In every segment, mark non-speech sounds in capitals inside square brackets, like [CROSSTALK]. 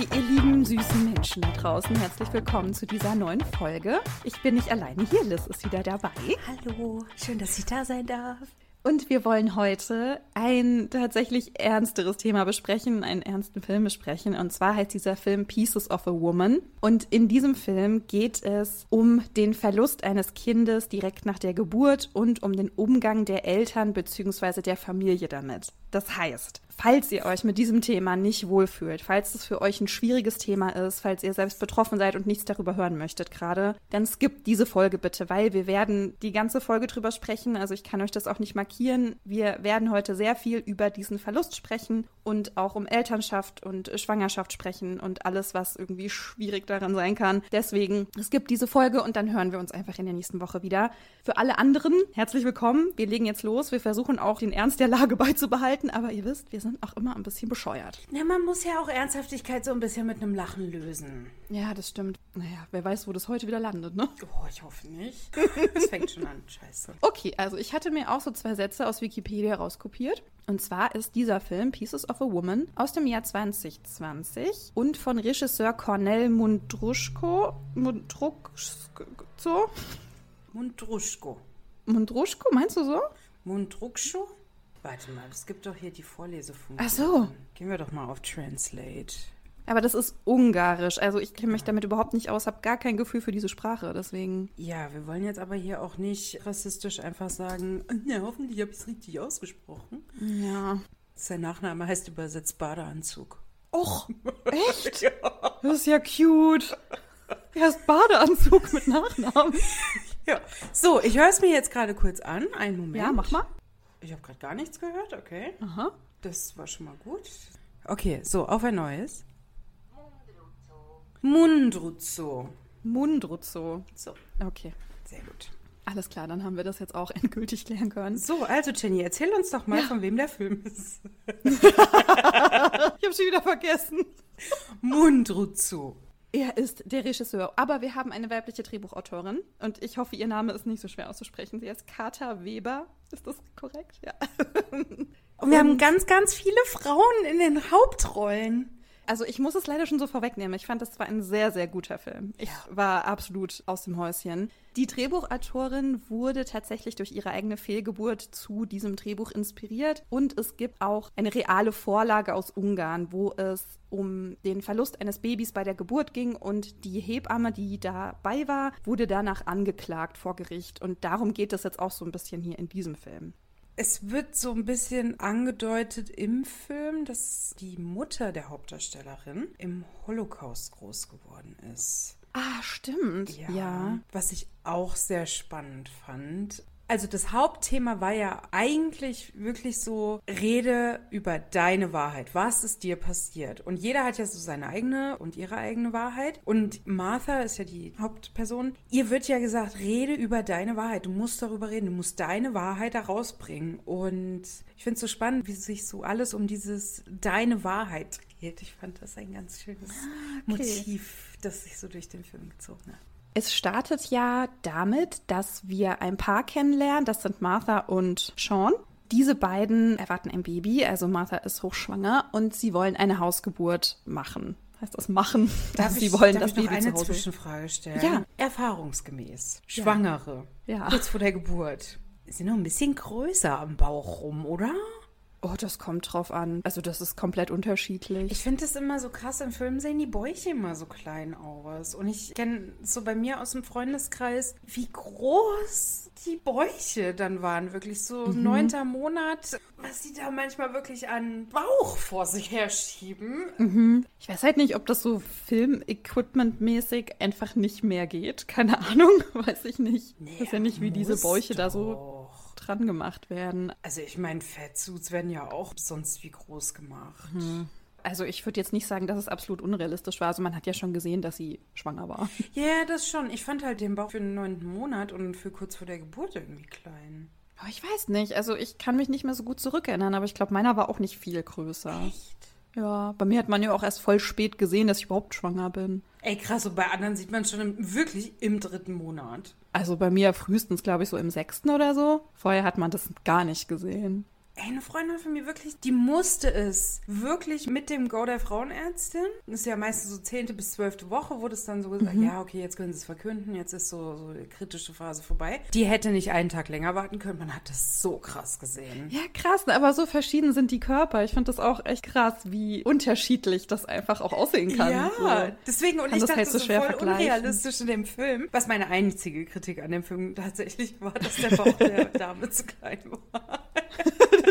Okay, ihr lieben süßen Menschen da draußen, herzlich willkommen zu dieser neuen Folge. Ich bin nicht alleine hier, Liz ist wieder dabei. Hallo, schön, dass ich da sein darf. Und wir wollen heute ein tatsächlich ernsteres Thema besprechen, einen ernsten Film besprechen. Und zwar heißt dieser Film Pieces of a Woman. Und in diesem Film geht es um den Verlust eines Kindes direkt nach der Geburt und um den Umgang der Eltern bzw. der Familie damit. Das heißt, falls ihr euch mit diesem Thema nicht wohlfühlt, falls es für euch ein schwieriges Thema ist, falls ihr selbst betroffen seid und nichts darüber hören möchtet gerade, dann skippt diese Folge bitte, weil wir werden die ganze Folge drüber sprechen. Also ich kann euch das auch nicht markieren. Wir werden heute sehr viel über diesen Verlust sprechen und auch um Elternschaft und Schwangerschaft sprechen und alles, was irgendwie schwierig daran sein kann. Deswegen skippt diese Folge und dann hören wir uns einfach in der nächsten Woche wieder. Für alle anderen herzlich willkommen. Wir legen jetzt los. Wir versuchen auch den Ernst der Lage [LAUGHS] beizubehalten, aber ihr wisst, wir sind sind auch immer ein bisschen bescheuert. Ja, man muss ja auch Ernsthaftigkeit so ein bisschen mit einem Lachen lösen. Ja, das stimmt. Naja, wer weiß, wo das heute wieder landet, ne? Oh, ich hoffe nicht. [LAUGHS] Es fängt schon an, scheiße. Okay, also ich hatte mir auch so zwei Sätze aus Wikipedia rauskopiert. Und zwar ist dieser Film Pieces of a Woman aus dem Jahr 2020 und von Regisseur Cornel Mundruschko. Mundruschko? Mundruschko. Mundruschko, meinst du so? Mundruschko? Warte mal, es gibt doch hier die Vorlesefunktion. Ach so. Gehen wir doch mal auf Translate. Aber das ist ungarisch. Also ich kenne mich damit überhaupt nicht aus, habe gar kein Gefühl für diese Sprache, deswegen. Ja, wir wollen jetzt aber hier auch nicht rassistisch einfach sagen, na, hoffentlich habe ich es richtig ausgesprochen. Ja. Sein Nachname heißt übersetzt Badeanzug. Och, [LAUGHS] echt? ja. Das ist ja cute. Er ist Badeanzug mit Nachnamen. ja. So, ich höre es mir jetzt gerade kurz an. Einen Moment. Ja, mach mal. Ich habe gerade gar nichts gehört, okay. Aha. Das war schon mal gut. Okay, so, auf ein neues. Mundruzzo. Mundruzzo. So. Okay. Sehr gut. Alles klar, dann haben wir das jetzt auch [LAUGHS] endgültig klären können. So, also Jenny, erzähl uns doch mal, ja. von wem der Film ist. [LAUGHS] ich habe schon wieder vergessen. Mundruzzo. Er ist der Regisseur. Aber wir haben eine weibliche Drehbuchautorin und ich hoffe, ihr Name ist nicht so schwer auszusprechen. Sie heißt Kata Weber. Ist das korrekt? Ja. Und wir haben ganz, ganz viele Frauen in den Hauptrollen. Also ich muss es leider schon so vorwegnehmen. Ich fand, das war ein sehr, sehr guter Film. Ich war absolut aus dem Häuschen. Die Drehbuchautorin wurde tatsächlich durch ihre eigene Fehlgeburt zu diesem Drehbuch inspiriert. Und es gibt auch eine reale Vorlage aus Ungarn, wo es um den Verlust eines Babys bei der Geburt ging und die Hebamme, die dabei war, wurde danach angeklagt vor Gericht. Und darum geht es jetzt auch so ein bisschen hier in diesem Film. Es wird so ein bisschen angedeutet im Film, dass die Mutter der Hauptdarstellerin im Holocaust groß geworden ist. Ah, stimmt. Ja, ja. Was ich auch sehr spannend fand. Also das Hauptthema war ja eigentlich wirklich so, rede über deine Wahrheit. Was ist dir passiert? Und jeder hat ja so seine eigene und ihre eigene Wahrheit. Und Martha ist ja die Hauptperson. Ihr wird ja gesagt, rede über deine Wahrheit. Du musst darüber reden. Du musst deine Wahrheit da rausbringen. Und ich finde es so spannend, wie sich so alles um dieses deine Wahrheit dreht. Ich fand das ein ganz schönes ah, okay. Motiv, das sich so durch den Film gezogen hat. Es startet ja damit, dass wir ein Paar kennenlernen. Das sind Martha und Sean. Diese beiden erwarten ein Baby, also Martha ist hochschwanger und sie wollen eine Hausgeburt machen. Heißt das machen? Darf sie ich, wollen darf das ich noch Baby eine. Zwischenfrage stellen? Ja. Erfahrungsgemäß. Schwangere. Ja. Kurz vor der Geburt. Sind noch ein bisschen größer am Bauch rum, oder? Oh, das kommt drauf an. Also das ist komplett unterschiedlich. Ich finde es immer so krass, im Film sehen die Bäuche immer so klein aus. Und ich kenne so bei mir aus dem Freundeskreis, wie groß die Bäuche dann waren. Wirklich so mhm. neunter Monat, was sie da manchmal wirklich an Bauch vor sich herschieben. Mhm. Ich weiß halt nicht, ob das so Film-Equipment-mäßig einfach nicht mehr geht. Keine Ahnung, [LAUGHS] weiß ich nicht. Nee, ich weiß ja nicht, wie diese Bäuche doch. da so dran gemacht werden. Also ich meine, Fettsuits werden ja auch sonst wie groß gemacht. Mhm. Also ich würde jetzt nicht sagen, dass es absolut unrealistisch war. Also man hat ja schon gesehen, dass sie schwanger war. Ja, yeah, das schon. Ich fand halt den Bauch für den neunten Monat und für kurz vor der Geburt irgendwie klein. Aber ich weiß nicht. Also ich kann mich nicht mehr so gut zurückerinnern, aber ich glaube, meiner war auch nicht viel größer. Echt? Ja, bei mir hat man ja auch erst voll spät gesehen, dass ich überhaupt schwanger bin. Ey, krass, und bei anderen sieht man schon im, wirklich im dritten Monat. Also bei mir frühestens, glaube ich, so im sechsten oder so. Vorher hat man das gar nicht gesehen. Ey, eine Freundin von mir wirklich, die musste es wirklich mit dem Go der Frauenärztin. Das ist ja meistens so zehnte bis zwölfte Woche, wurde es dann so gesagt, mhm. ja, okay, jetzt können sie es verkünden, jetzt ist so, so die kritische Phase vorbei. Die hätte nicht einen Tag länger warten können. Man hat das so krass gesehen. Ja, krass, aber so verschieden sind die Körper. Ich finde das auch echt krass, wie unterschiedlich das einfach auch aussehen kann. Ja, so. deswegen, und ich dachte, halt so, so voll unrealistisch in dem Film. Was meine einzige Kritik an dem Film tatsächlich war, dass der Bauch der [LAUGHS] Dame zu klein war.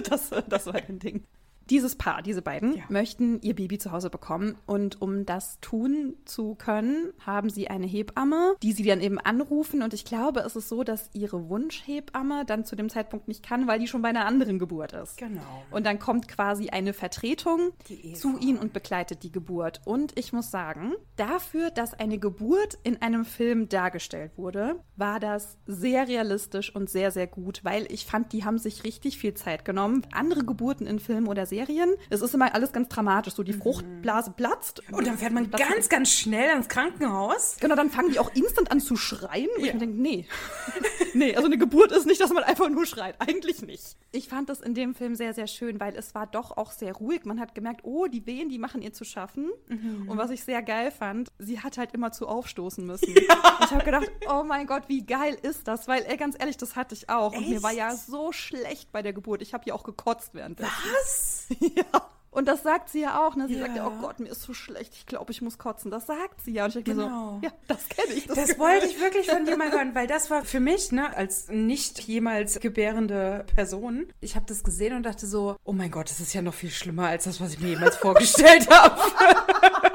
[LAUGHS] das, das war ein Ding. Dieses Paar, diese beiden, ja. möchten ihr Baby zu Hause bekommen. Und um das tun zu können, haben sie eine Hebamme, die sie dann eben anrufen. Und ich glaube, es ist so, dass ihre Wunschhebamme dann zu dem Zeitpunkt nicht kann, weil die schon bei einer anderen Geburt ist. Genau. Und dann kommt quasi eine Vertretung zu ihnen und begleitet die Geburt. Und ich muss sagen, dafür, dass eine Geburt in einem Film dargestellt wurde, war das sehr realistisch und sehr, sehr gut, weil ich fand, die haben sich richtig viel Zeit genommen. Andere Geburten in Filmen oder Serien Serien. Es ist immer alles ganz dramatisch. So die mhm. Fruchtblase platzt. Und dann fährt man ganz, ganz schnell ans Krankenhaus. Genau, dann fangen die auch instant an zu schreien. Und ja. ich denke, nee. [LAUGHS] nee, also eine Geburt ist nicht, dass man einfach nur schreit. Eigentlich nicht. Ich fand das in dem Film sehr, sehr schön, weil es war doch auch sehr ruhig. Man hat gemerkt, oh, die Wehen, die machen ihr zu schaffen. Mhm. Und was ich sehr geil fand, sie hat halt immer zu aufstoßen müssen. [LAUGHS] Ja. Ich habe gedacht, oh mein Gott, wie geil ist das? Weil, ey, ganz ehrlich, das hatte ich auch. Echt? Und mir war ja so schlecht bei der Geburt. Ich habe ja auch gekotzt währenddessen. Was? [LAUGHS] ja. Und das sagt sie ja auch, ne? Sie ja. sagt ja, oh Gott, mir ist so schlecht, ich glaube, ich muss kotzen. Das sagt sie ja. Und ich denke genau. so, ja, das kenne ich. Das, das wollte ich wirklich von dir mal hören, weil das war für mich, ne, als nicht jemals gebärende Person, ich habe das gesehen und dachte so, oh mein Gott, das ist ja noch viel schlimmer als das, was ich mir jemals vorgestellt [LAUGHS] habe.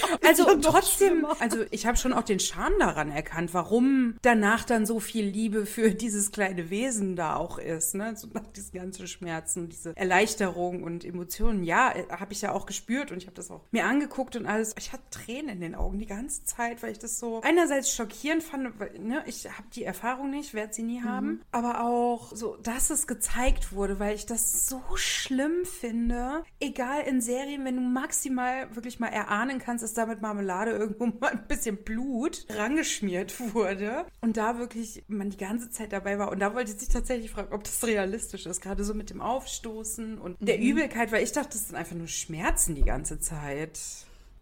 [LAUGHS] Also trotzdem, also ich habe schon auch den Charme daran erkannt, warum danach dann so viel Liebe für [LAUGHS] dieses kleine Wesen da auch ist, ne? So nach diesen ganzen Schmerzen, diese Erleichterung und Emotionen. Ja, äh, habe ich ja auch gespürt und ich habe das auch mir angeguckt und alles. Ich hatte Tränen in den Augen die ganze Zeit, weil ich das so einerseits schockierend fand, weil, ne, ich habe die Erfahrung nicht, werde sie nie mhm. haben, aber auch so, dass es gezeigt wurde, weil ich das so schlimm finde. Egal in Serien, wenn du maximal wirklich mal erahnen kannst, dass damit Marmelade irgendwo [LAUGHS] mal ein bisschen Blut rangeschmiert wurde und da wirklich man die ganze Zeit dabei war. Und da wollte ich sich tatsächlich fragen, ob das realistisch ist, gerade so mit dem Aufstoßen und mhm. der Übelkeit, weil ich dachte, das sind einfach nur Schmerzen die ganze Zeit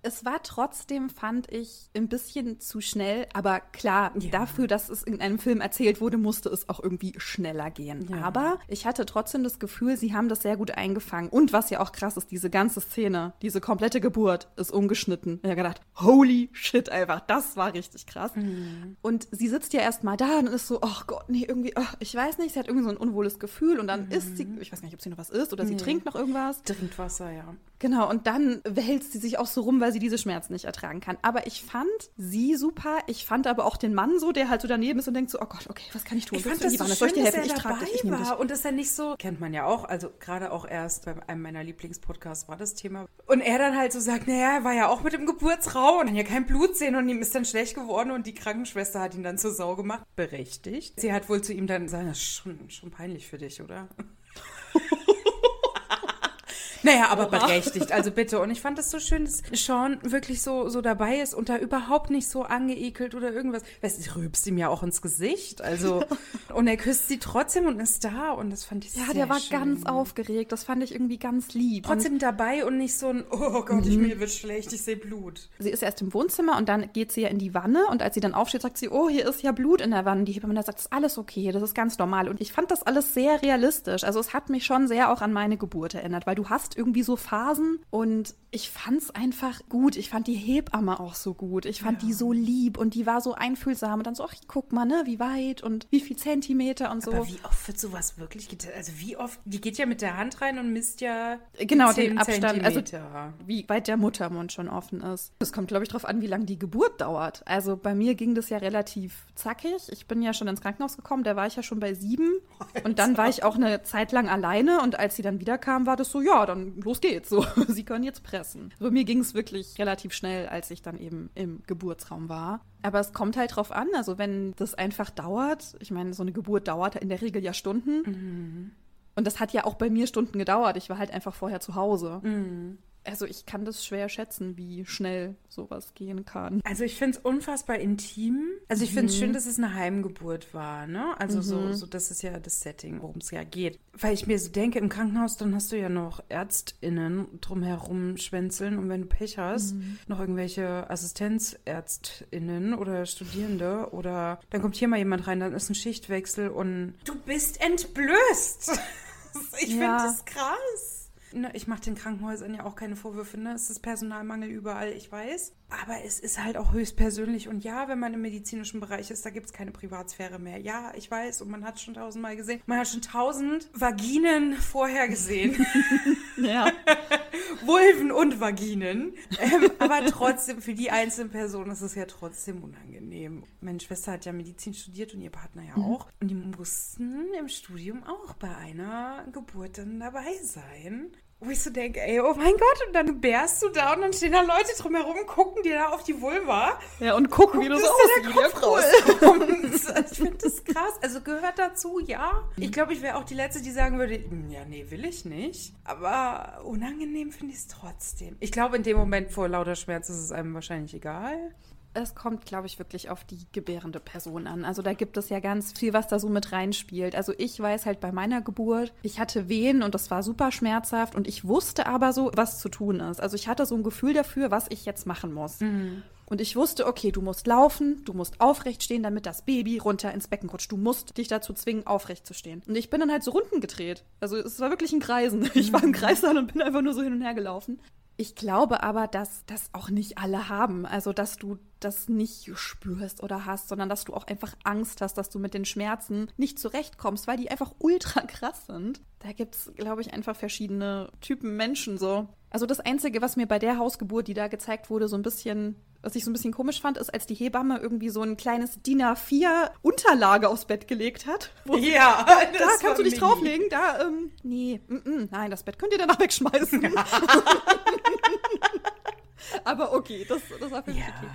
es war trotzdem, fand ich, ein bisschen zu schnell. Aber klar, ja. dafür, dass es in einem Film erzählt wurde, musste es auch irgendwie schneller gehen. Ja. Aber ich hatte trotzdem das Gefühl, sie haben das sehr gut eingefangen. Und was ja auch krass ist, diese ganze Szene, diese komplette Geburt ist umgeschnitten. Ich habe gedacht, holy shit, einfach, das war richtig krass. Mhm. Und sie sitzt ja erstmal da und ist so, oh Gott, nee, irgendwie, oh, ich weiß nicht, sie hat irgendwie so ein unwohles Gefühl und dann mhm. isst sie, ich weiß gar nicht, ob sie noch was isst oder sie trinkt noch irgendwas. Trinkt Wasser, ja. Genau, und dann wälzt sie sich auch so rum, weil sie diese Schmerzen nicht ertragen kann. Aber ich fand sie super. Ich fand aber auch den Mann so, der halt so daneben ist und denkt so, oh Gott, okay, was kann ich tun? Ich fand das so schön, soll ich dir helfen? ich trage dich, ich nehme dich. Und dass er nicht so, kennt man ja auch, also gerade auch erst bei einem meiner Lieblingspodcasts war das Thema. Und er dann halt so sagt, naja, er war ja auch mit dem Geburtsraum und dann ja kein Blut sehen und ihm ist dann schlecht geworden und die Krankenschwester hat ihn dann zur Sau gemacht. Berechtigt. Sie hat wohl zu ihm dann gesagt, das ist schon, schon peinlich für dich, oder? [LAUGHS] Naja, aber Oha. berechtigt, also bitte. Und ich fand es so schön, dass Sean wirklich so, so dabei ist und da überhaupt nicht so angeekelt oder irgendwas. Weißt du, rübst ihm ja auch ins Gesicht. Also, [LAUGHS] und er küsst sie trotzdem und ist da und das fand ich ja, sehr Ja, der war schön. ganz aufgeregt. Das fand ich irgendwie ganz lieb. Trotzdem und dabei und nicht so ein, oh Gott, ich, mhm. mir wird schlecht, ich sehe Blut. Sie ist erst im Wohnzimmer und dann geht sie ja in die Wanne und als sie dann aufsteht, sagt sie, oh, hier ist ja Blut in der Wanne. Die Hebamme sagt, das ist alles okay, das ist ganz normal. Und ich fand das alles sehr realistisch. Also es hat mich schon sehr auch an meine Geburt erinnert, weil du hast irgendwie so Phasen und ich fand es einfach gut. Ich fand die Hebamme auch so gut. Ich fand ja. die so lieb und die war so einfühlsam und dann so, ach, guck mal, ne, wie weit und wie viel Zentimeter und so. Aber wie oft wird sowas wirklich getan? Also wie oft, die geht ja mit der Hand rein und misst ja genau den Abstand, also wie weit der Muttermund schon offen ist. Es kommt, glaube ich, darauf an, wie lange die Geburt dauert. Also bei mir ging das ja relativ zackig. Ich bin ja schon ins Krankenhaus gekommen, da war ich ja schon bei sieben [LAUGHS] und dann war ich auch eine Zeit lang alleine und als sie dann wiederkam, war das so, ja, dann los geht's. So, [LAUGHS] sie können jetzt pressen. Bei mir ging es wirklich relativ schnell, als ich dann eben im Geburtsraum war. Aber es kommt halt drauf an. Also wenn das einfach dauert, ich meine, so eine Geburt dauert in der Regel ja Stunden. Mhm. Und das hat ja auch bei mir Stunden gedauert. Ich war halt einfach vorher zu Hause. Mhm. Also ich kann das schwer schätzen, wie schnell sowas gehen kann. Also ich finde es unfassbar intim. Also ich finde es schön, dass es eine Heimgeburt war, ne? Also so, so, das ist ja das Setting, worum es ja geht. Weil ich mir so denke, im Krankenhaus, dann hast du ja noch ÄrztInnen drumherum schwänzeln und wenn du Pech hast, noch irgendwelche AssistenzärztInnen oder Studierende oder dann kommt hier mal jemand rein, dann ist ein Schichtwechsel und du bist entblößt. [LAUGHS] Ich finde Ja. das krass. Ne, ich mache den Krankenhäusern ja auch keine Vorwürfe, ne? Es ist Personalmangel überall, ich weiß. Aber es ist halt auch höchst persönlich. Und ja, wenn man im medizinischen Bereich ist, da gibt es keine Privatsphäre mehr. Ja, ich weiß. Und man hat schon tausendmal gesehen. Man hat schon tausend Vaginen vorher gesehen. [LAUGHS] [LAUGHS] Ja. Vulven und Vaginen. Ähm, aber trotzdem, für die einzelne Person ist es ja trotzdem unangenehm. Meine Schwester hat ja Medizin studiert und ihr Partner ja auch. Und die mussten im Studium auch bei einer Geburt dann dabei sein. Wo ich so denke, ey, oh mein Gott, und dann gebärst du da und dann stehen da Leute drumherum und gucken dir da auf die Vulva. ja, und gucken, wie du so aussiehst. Also ich finde das krass. Also gehört dazu, ja. Ich glaube, ich wäre auch die Letzte, die sagen würde, "Hm, ja, nee, will ich nicht. Aber unangenehm finde ich es trotzdem. Ich glaube, in dem Moment vor lauter Schmerz ist es einem wahrscheinlich egal. Es kommt, glaube ich, wirklich auf die gebärende Person an. Also da gibt es ja ganz viel, was da so mit reinspielt. Also ich weiß halt bei meiner Geburt, ich hatte Wehen und das war super schmerzhaft und ich wusste aber so, was zu tun ist. Also ich hatte so ein Gefühl dafür, was ich jetzt machen muss. Und ich wusste, okay, du musst laufen, du musst aufrecht stehen, damit das Baby runter ins Becken rutscht. Du musst dich dazu zwingen, aufrecht zu stehen. Und ich bin dann halt so Runden gedreht. Also es war wirklich ein Kreisen. [LAUGHS] Ich war im Kreissaal und bin einfach nur so hin und her gelaufen. Ich glaube aber, dass das auch nicht alle haben. Also, dass du das nicht spürst oder hast, sondern dass du auch einfach Angst hast, dass du mit den Schmerzen nicht zurechtkommst, weil die einfach ultra krass sind. Da gibt es, glaube ich, einfach verschiedene Typen Menschen so. Also das Einzige, was mir bei der Hausgeburt, die da gezeigt wurde, so ein bisschen, was ich so ein bisschen komisch fand, ist, als die Hebamme irgendwie so ein kleines DIN A4 Unterlage aufs Bett gelegt hat. [LAUGHS] Ja, da, das da kannst du dich drauflegen. Da, ähm, nee, mm, mm, nein, das Bett könnt ihr danach wegschmeißen. [LAUGHS] [LAUGHS] Aber okay, das, das war für mich Ja. okay.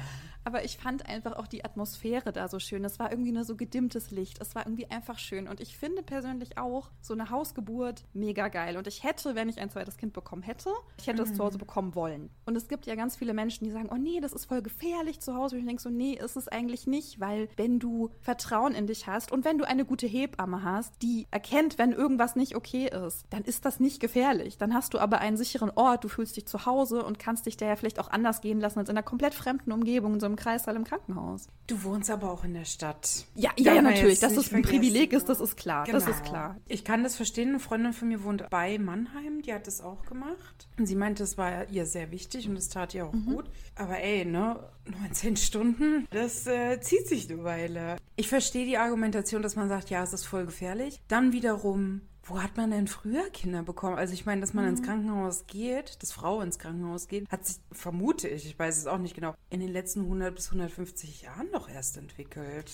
Aber ich fand einfach auch die Atmosphäre da so schön. Es war irgendwie nur so gedimmtes Licht. Es war irgendwie einfach schön. Und ich finde persönlich auch so eine Hausgeburt mega geil. Und ich hätte, wenn ich ein zweites Kind bekommen hätte, ich hätte es zu Hause bekommen wollen. Und es gibt ja ganz viele Menschen, die sagen, oh nee, das ist voll gefährlich zu Hause. Und ich denke so, nee, ist es eigentlich nicht, weil wenn du Vertrauen in dich hast und wenn du eine gute Hebamme hast, die erkennt, wenn irgendwas nicht okay ist, dann ist das nicht gefährlich. Dann hast du aber einen sicheren Ort, du fühlst dich zu Hause und kannst dich da ja vielleicht auch anders gehen lassen als in einer komplett fremden Umgebung, in so einem Kreissaal im Krankenhaus. Du wohnst aber auch in der Stadt. Ja, ja, ja natürlich. Dass das ein Privileg ist, das ist klar. Das ist klar. Ich kann das verstehen. Eine Freundin von mir wohnt bei Mannheim, die hat das auch gemacht. Und sie meinte, es war ihr sehr wichtig und es tat ihr auch Mhm. gut. Aber ey, ne, 19 Stunden, das äh, zieht sich eine Weile. Ich verstehe die Argumentation, dass man sagt, ja, es ist voll gefährlich. Dann wiederum, wo hat man denn früher Kinder bekommen? Also ich meine, dass man Mhm. ins Krankenhaus geht, dass Frau ins Krankenhaus geht, hat sich, vermute ich, ich weiß es auch nicht genau, in den letzten 100 bis 150 Jahren doch erst entwickelt.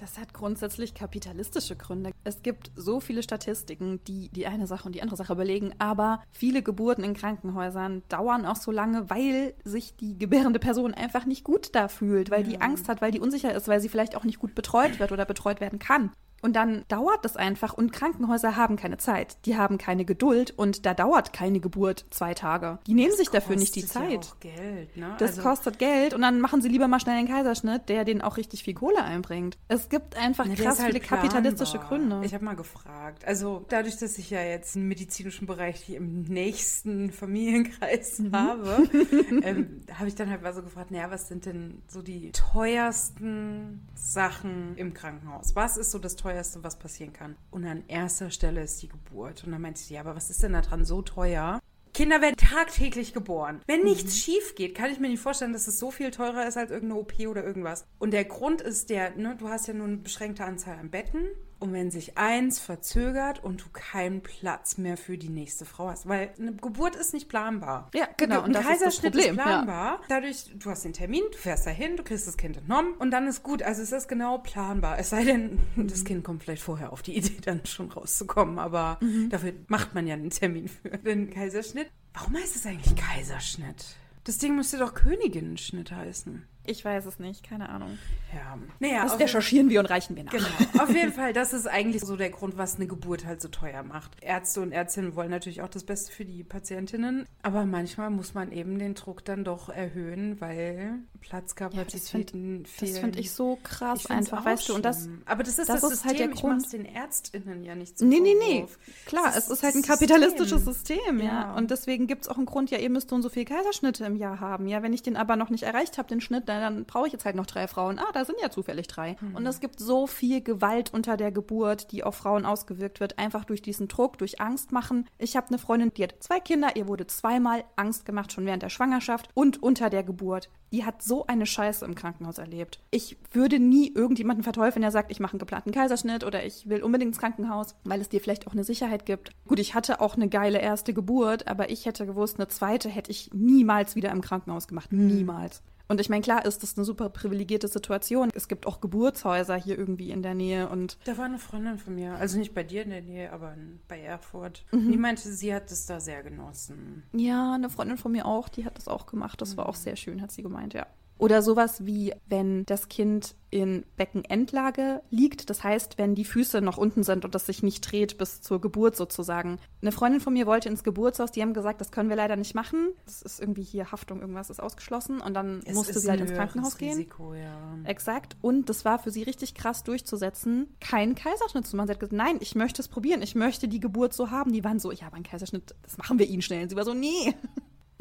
Das hat grundsätzlich kapitalistische Gründe. Es gibt so viele Statistiken, die die eine Sache und die andere Sache belegen, aber viele Geburten in Krankenhäusern dauern auch so lange, weil sich die gebärende Person einfach nicht gut da fühlt, weil die Angst hat, weil die unsicher ist, weil sie vielleicht auch nicht gut betreut wird oder betreut werden kann. Und dann dauert das einfach und Krankenhäuser haben keine Zeit, die haben keine Geduld und da dauert keine Geburt zwei Tage. Die nehmen sich dafür nicht die Kostet Zeit. Ja auch Geld, ne? Das kostet Geld und dann machen sie lieber mal schnell einen Kaiserschnitt, der denen auch richtig viel Kohle einbringt. Es gibt einfach der krass halt viele kapitalistische planbar. Gründe. Ich habe mal gefragt. Also dadurch, dass ich ja jetzt einen medizinischen Bereich im nächsten Familienkreis Mhm. habe, [LAUGHS] ähm, habe ich dann halt mal so gefragt, naja, was sind denn so die teuersten Sachen im Krankenhaus? Was ist so das teuerste, was passieren kann? Und an erster Stelle ist die Geburt. Und dann meinte sie, ja, aber was ist denn da dran so teuer? Kinder werden tagtäglich geboren. Wenn nichts schief geht, kann ich mir nicht vorstellen, dass es so viel teurer ist als irgendeine OP oder irgendwas. Und der Grund ist der, ne, du hast ja nur eine beschränkte Anzahl an Betten. Und wenn sich eins verzögert und du keinen Platz mehr für die nächste Frau hast, weil eine Geburt ist nicht planbar. Ja, genau, Ein und ist das Kaiserschnitt Problem, ja. planbar. Dadurch, du hast den Termin, du fährst dahin, du kriegst das Kind entnommen und dann ist gut. Also es ist genau planbar. Es sei denn, Mhm. das Kind kommt vielleicht vorher auf die Idee, dann schon rauszukommen. Aber Mhm. dafür macht man ja einen Termin für den Kaiserschnitt. Warum heißt es eigentlich Kaiserschnitt? Das Ding müsste doch Königinnenschnitt heißen. Ich weiß es nicht, keine Ahnung. Ja. Naja, Das auf- recherchieren wir und reichen wir nach. Genau. Auf jeden Fall, das ist eigentlich so der Grund, was eine Geburt halt so teuer macht. Ärzte und Ärztinnen wollen natürlich auch das Beste für die Patientinnen, aber manchmal muss man eben den Druck dann doch erhöhen, weil Platzkapazitäten Das fehlen. finde ich so krass Ich einfach, weißt du. Und das, aber das ist das das, ist System. halt der ich Grund. mach's den ÄrztInnen ja nicht zum Nee, nee, nee. Vorwurf. Klar, Das es ist ist halt ein das kapitalistisches System. Ja. Ja. Und deswegen gibt es auch einen Grund, ja, ihr müsst so und so viel Kaiserschnitte im Jahr haben. Ja, wenn ich den aber noch nicht erreicht habe, den Schnitt, dann, dann brauche ich jetzt halt noch drei Frauen. Ah, da sind ja zufällig drei. Mhm. Und es gibt so viel Gewalt unter der Geburt, die auf Frauen ausgewirkt wird, einfach durch diesen Druck, durch Angst machen. Ich habe eine Freundin, die hat zwei Kinder, ihr wurde zweimal Angst gemacht, schon während der Schwangerschaft und unter der Geburt. Die hat so eine Scheiße im Krankenhaus erlebt. Ich würde nie irgendjemanden verteufeln, der sagt, ich mache einen geplanten Kaiserschnitt oder ich will unbedingt ins Krankenhaus, weil es dir vielleicht auch eine Sicherheit gibt. Gut, ich hatte auch eine geile erste Geburt, aber ich hätte gewusst, eine zweite hätte ich niemals wieder im Krankenhaus gemacht. Niemals. Und ich meine, klar ist das eine super privilegierte Situation. Es gibt auch Geburtshäuser hier irgendwie in der Nähe und Da war eine Freundin von mir, also nicht bei dir in der Nähe, aber bei Erfurt. Mhm. Die meinte, sie hat es da sehr genossen. Ja, eine Freundin von mir auch, die hat das auch gemacht. Das war auch sehr schön, hat sie gemeint, ja. Oder sowas wie, wenn das Kind in Beckenendlage liegt, das heißt, wenn die Füße noch unten sind und das sich nicht dreht bis zur Geburt sozusagen. Eine Freundin von mir wollte ins Geburtshaus, die haben gesagt, das können wir leider nicht machen. Das ist irgendwie hier Haftung, irgendwas ist ausgeschlossen und dann Es musste sie halt ins Krankenhaus gehen. Risiko, ja. Exakt. Und das war für sie richtig krass durchzusetzen, keinen Kaiserschnitt zu machen. Sie hat gesagt, nein, ich möchte es probieren. Ich möchte die Geburt so haben. Die waren so, ja, aber ein Kaiserschnitt, das machen wir ihnen schnell. Und sie war so, nee.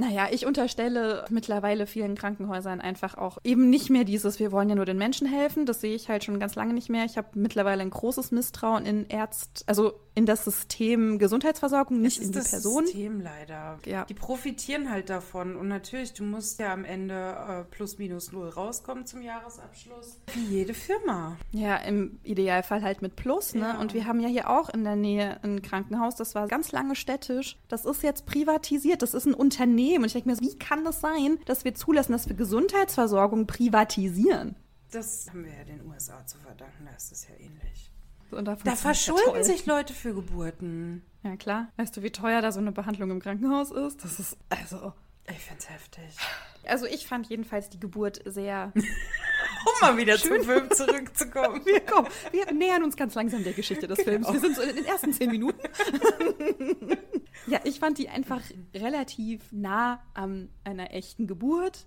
Naja, ich unterstelle mittlerweile vielen Krankenhäusern einfach auch eben nicht mehr dieses, wir wollen ja nur den Menschen helfen. Das sehe ich halt schon ganz lange nicht mehr. Ich habe mittlerweile ein großes Misstrauen in Ärzt, also in das System Gesundheitsversorgung, nicht in die das Person. System leider. Ja. Die profitieren halt davon. Und natürlich, du musst ja am Ende äh, plus minus null rauskommen zum Jahresabschluss. Wie jede Firma. Ja, im Idealfall halt mit Plus, ne? Ja. Und wir haben ja hier auch in der Nähe ein Krankenhaus, das war ganz lange städtisch. Das ist jetzt privatisiert, das ist ein Unternehmen. Und ich denke mir, so, wie kann das sein, dass wir zulassen, dass wir Gesundheitsversorgung privatisieren? Das haben wir ja den USA zu verdanken. Da ist es ja ähnlich. Da ja verschulden toll. sich Leute für Geburten. Ja, klar. Weißt du, wie teuer da so eine Behandlung im Krankenhaus ist? Das ist, also. Ich find's heftig. Also, ich fand jedenfalls die Geburt sehr. [LAUGHS] Um mal wieder zum Film zurückzukommen. [LAUGHS] Wir, komm, wir nähern uns ganz langsam der Geschichte des Films. Wir sind so in den ersten zehn Minuten. ja, ich fand die einfach relativ nah an einer echten Geburt.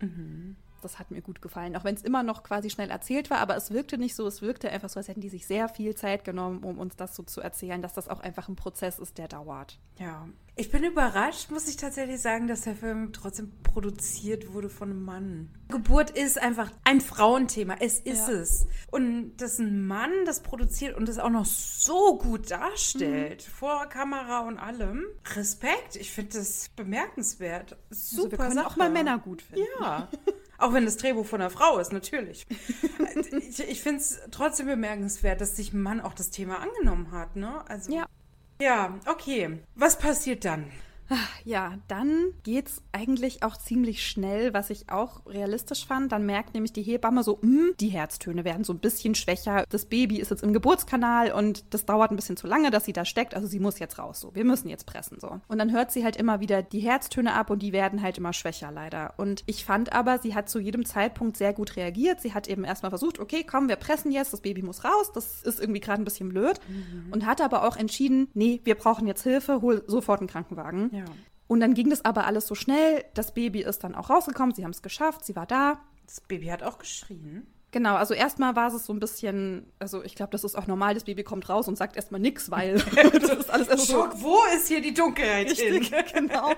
Das hat mir gut gefallen, auch wenn es immer noch quasi schnell erzählt war, aber es wirkte nicht so, es wirkte einfach so, als hätten die sich sehr viel Zeit genommen, um uns das so zu erzählen, dass das auch einfach ein Prozess ist, der dauert. Ja. Ich bin überrascht, muss ich tatsächlich sagen, dass der Film trotzdem produziert wurde von einem Mann. Geburt ist einfach ein Frauenthema. Es ist Ja. es. Und dass ein Mann das produziert und das auch noch so gut darstellt, vor Kamera und allem. Respekt. Ich finde das bemerkenswert. Super also wir können Sache. auch mal Männer gut finden. Ja. [LAUGHS] Auch wenn das Drehbuch von einer Frau ist, natürlich. [LAUGHS] ich ich finde es trotzdem bemerkenswert, dass sich ein Mann auch das Thema angenommen hat, ne? Also, Ja. Ja, okay. Was passiert dann? Ja, dann geht's eigentlich auch ziemlich schnell, was ich auch realistisch fand. Dann merkt nämlich die Hebamme so, "Hm, die Herztöne werden so ein bisschen schwächer. Das Baby ist jetzt im Geburtskanal und das dauert ein bisschen zu lange, dass sie da steckt. Also sie muss jetzt raus. So, wir müssen jetzt pressen so. Und dann hört sie halt immer wieder die Herztöne ab und die werden halt immer schwächer leider. Und ich fand aber, sie hat zu jedem Zeitpunkt sehr gut reagiert. Sie hat eben erstmal versucht, okay, komm, wir pressen jetzt, das Baby muss raus. Das ist irgendwie gerade ein bisschen blöd. Und hat aber auch entschieden, nee, wir brauchen jetzt Hilfe, hol sofort einen Krankenwagen. Ja. Und dann ging das aber alles so schnell. Das Baby ist dann auch rausgekommen. Sie haben es geschafft. Sie war da. Das Baby hat auch geschrien. Genau, also erstmal war es so ein bisschen, also ich glaube, das ist auch normal, das Baby kommt raus und sagt erstmal nichts, weil [LAUGHS] das ist alles erst so Schock, wo ist hier die Dunkelheit richtig, hin? genau.